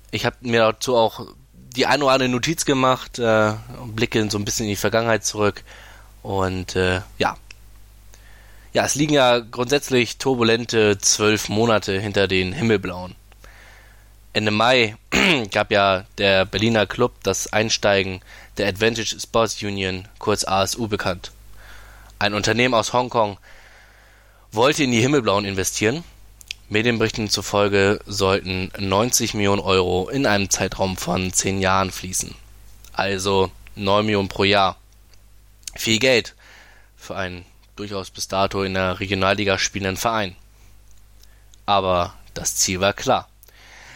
Ich habe mir dazu auch die eine oder andere Notiz gemacht, äh, blicke so ein bisschen in die Vergangenheit zurück und äh, ja. Ja, es liegen ja grundsätzlich turbulente zwölf Monate hinter den Himmelblauen. Ende Mai gab ja der Berliner Club das Einsteigen der Advantage Sports Union, kurz ASU bekannt. Ein Unternehmen aus Hongkong wollte in die Himmelblauen investieren. Medienberichten zufolge sollten 90 Millionen Euro in einem Zeitraum von 10 Jahren fließen. Also 9 Millionen pro Jahr. Viel Geld für einen durchaus bis dato in der Regionalliga spielenden Verein. Aber das Ziel war klar.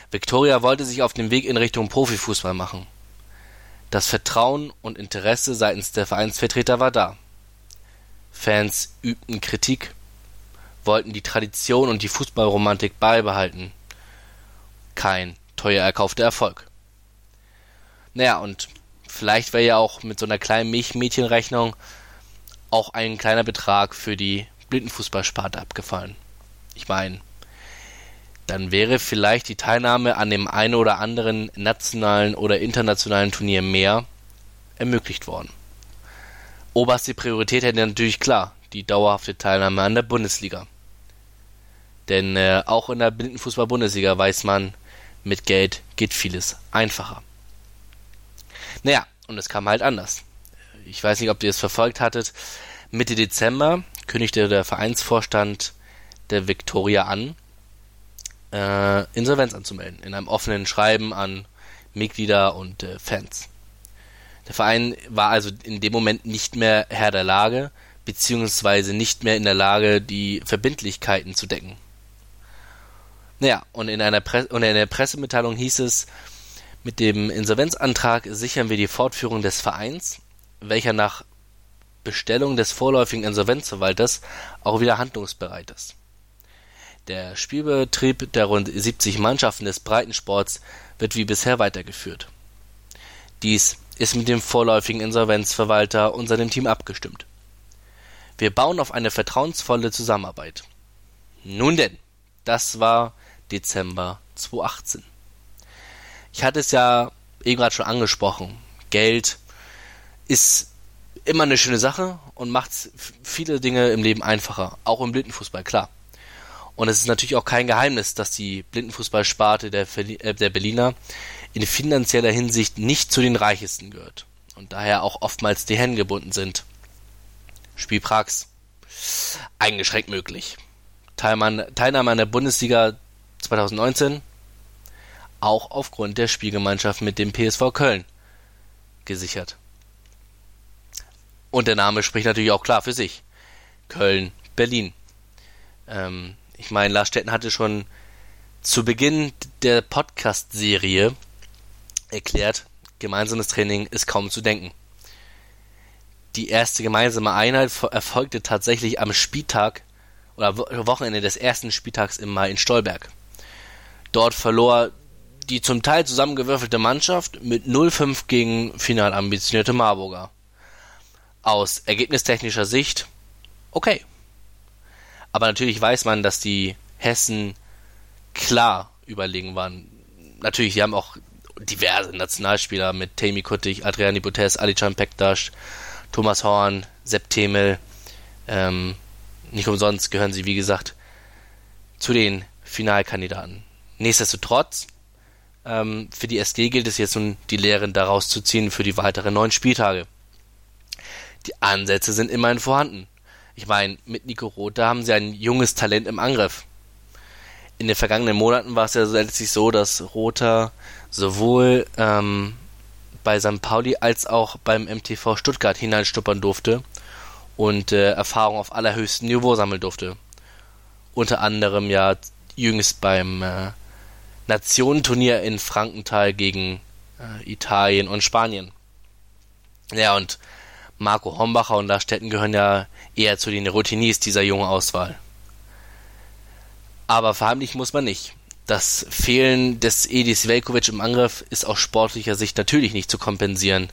Victoria wollte sich auf den Weg in Richtung Profifußball machen. Das Vertrauen und Interesse seitens der Vereinsvertreter war da. Fans übten Kritik, wollten die Tradition und die Fußballromantik beibehalten. Kein teuer erkaufter Erfolg. Naja, und vielleicht wäre ja auch mit so einer kleinen Milchmädchenrechnung auch ein kleiner Betrag für die Blindenfußballsparte abgefallen. Ich meine, dann wäre vielleicht die Teilnahme an dem einen oder anderen nationalen oder internationalen Turnier mehr ermöglicht worden. Oberste Priorität hätte natürlich klar die dauerhafte Teilnahme an der Bundesliga. Denn äh, auch in der Blindenfußball-Bundesliga weiß man, mit Geld geht vieles einfacher. Naja, und es kam halt anders. Ich weiß nicht, ob ihr es verfolgt hattet. Mitte Dezember kündigte der Vereinsvorstand der Viktoria an, äh, Insolvenz anzumelden, in einem offenen Schreiben an Mitglieder und äh, Fans. Der Verein war also in dem Moment nicht mehr Herr der Lage, beziehungsweise nicht mehr in der Lage, die Verbindlichkeiten zu decken. Naja, und in einer, Pre und in der Pressemitteilung hieß es, mit dem Insolvenzantrag sichern wir die Fortführung des Vereins, welcher nach Bestellung des vorläufigen Insolvenzverwalters auch wieder handlungsbereit ist. Der Spielbetrieb der rund 70 Mannschaften des Breitensports wird wie bisher weitergeführt. Dies ist mit dem vorläufigen Insolvenzverwalter und seinem Team abgestimmt. Wir bauen auf eine vertrauensvolle Zusammenarbeit. Nun denn, das war Dezember 2018. Ich hatte es ja eben gerade schon angesprochen. Geld ist immer eine schöne Sache und macht viele Dinge im Leben einfacher, auch im Blindenfußball, klar. Und es ist natürlich auch kein Geheimnis, dass die Blindenfußballsparte der, äh, der Berliner in finanzieller Hinsicht nicht zu den reichesten gehört und daher auch oftmals die Hände gebunden sind. Spielprax eingeschränkt möglich. Teilnahme an der Bundesliga 2019 auch aufgrund der Spielgemeinschaft mit dem PSV Köln gesichert. Und der Name spricht natürlich auch klar für sich. Köln, Berlin. Ähm, ich meine, Lars Stetten hatte schon zu Beginn der Podcast-Serie erklärt, gemeinsames Training ist kaum zu denken. Die erste gemeinsame Einheit erfolgte tatsächlich am Spieltag oder Wochenende des ersten Spieltags im Mai in Stolberg. Dort verlor die zum Teil zusammengewürfelte Mannschaft mit 0-5 gegen final ambitionierte Marburger. Aus ergebnistechnischer Sicht okay. Aber natürlich weiß man, dass die Hessen klar überlegen waren. Natürlich, sie haben auch diverse Nationalspieler mit Tammy Kuttig, Adriani Butes, Alican Pektas, Thomas Horn, Sepp Temel. Ähm, nicht umsonst gehören sie, wie gesagt, zu den Finalkandidaten. Nichtsdestotrotz, ähm, für die SG gilt es jetzt nun, die Lehren daraus zu ziehen für die weiteren neun Spieltage. Die Ansätze sind immerhin vorhanden. Ich meine, mit Nico Roth, haben sie ein junges Talent im Angriff. In den vergangenen Monaten war es ja letztlich so, dass Rother sowohl ähm, bei St. Pauli als auch beim MTV Stuttgart hineinstuppern durfte und äh, Erfahrung auf allerhöchstem Niveau sammeln durfte. Unter anderem ja jüngst beim äh, Nationenturnier in Frankenthal gegen äh, Italien und Spanien. Ja, und Marco Hombacher und Lars Stetten gehören ja eher zu den Routiniers dieser jungen Auswahl. Aber verheimlichen muss man nicht. Das Fehlen des Edis Velkovic im Angriff ist aus sportlicher Sicht natürlich nicht zu kompensieren.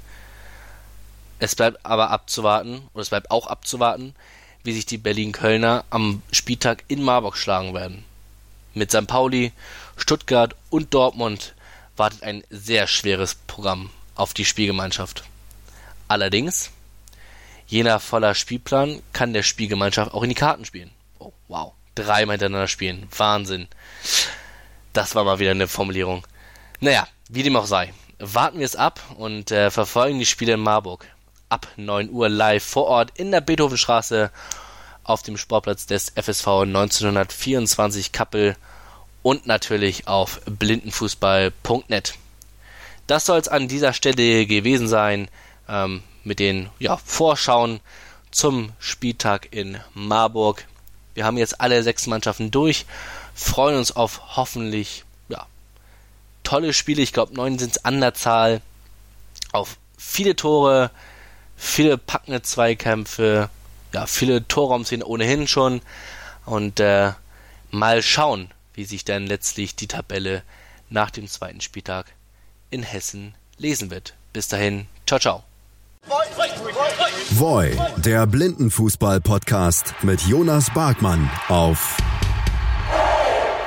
Es bleibt aber abzuwarten, oder es bleibt auch abzuwarten, wie sich die Berlin-Kölner am Spieltag in Marburg schlagen werden. Mit St. Pauli, Stuttgart und Dortmund wartet ein sehr schweres Programm auf die Spielgemeinschaft. Allerdings, je nach voller Spielplan kann der Spielgemeinschaft auch in die Karten spielen. Oh, wow. Dreimal hintereinander spielen. Wahnsinn. Das war mal wieder eine Formulierung. Naja, wie dem auch sei. Warten wir es ab und äh, verfolgen die Spiele in Marburg. Ab 9 Uhr live vor Ort in der Beethovenstraße auf dem Sportplatz des FSV 1924 Kappel und natürlich auf blindenfußball.net. Das soll es an dieser Stelle gewesen sein ähm, mit den ja, Vorschauen zum Spieltag in Marburg. Wir haben jetzt alle sechs Mannschaften durch, freuen uns auf hoffentlich ja, tolle Spiele. Ich glaube, neun sind es an der Zahl. Auf viele Tore, viele packende Zweikämpfe, ja, viele Torraumszenen ohnehin schon. Und äh, mal schauen, wie sich dann letztlich die Tabelle nach dem zweiten Spieltag in Hessen lesen wird. Bis dahin, ciao, ciao. Voi, der Blindenfußball-Podcast mit Jonas Barkmann auf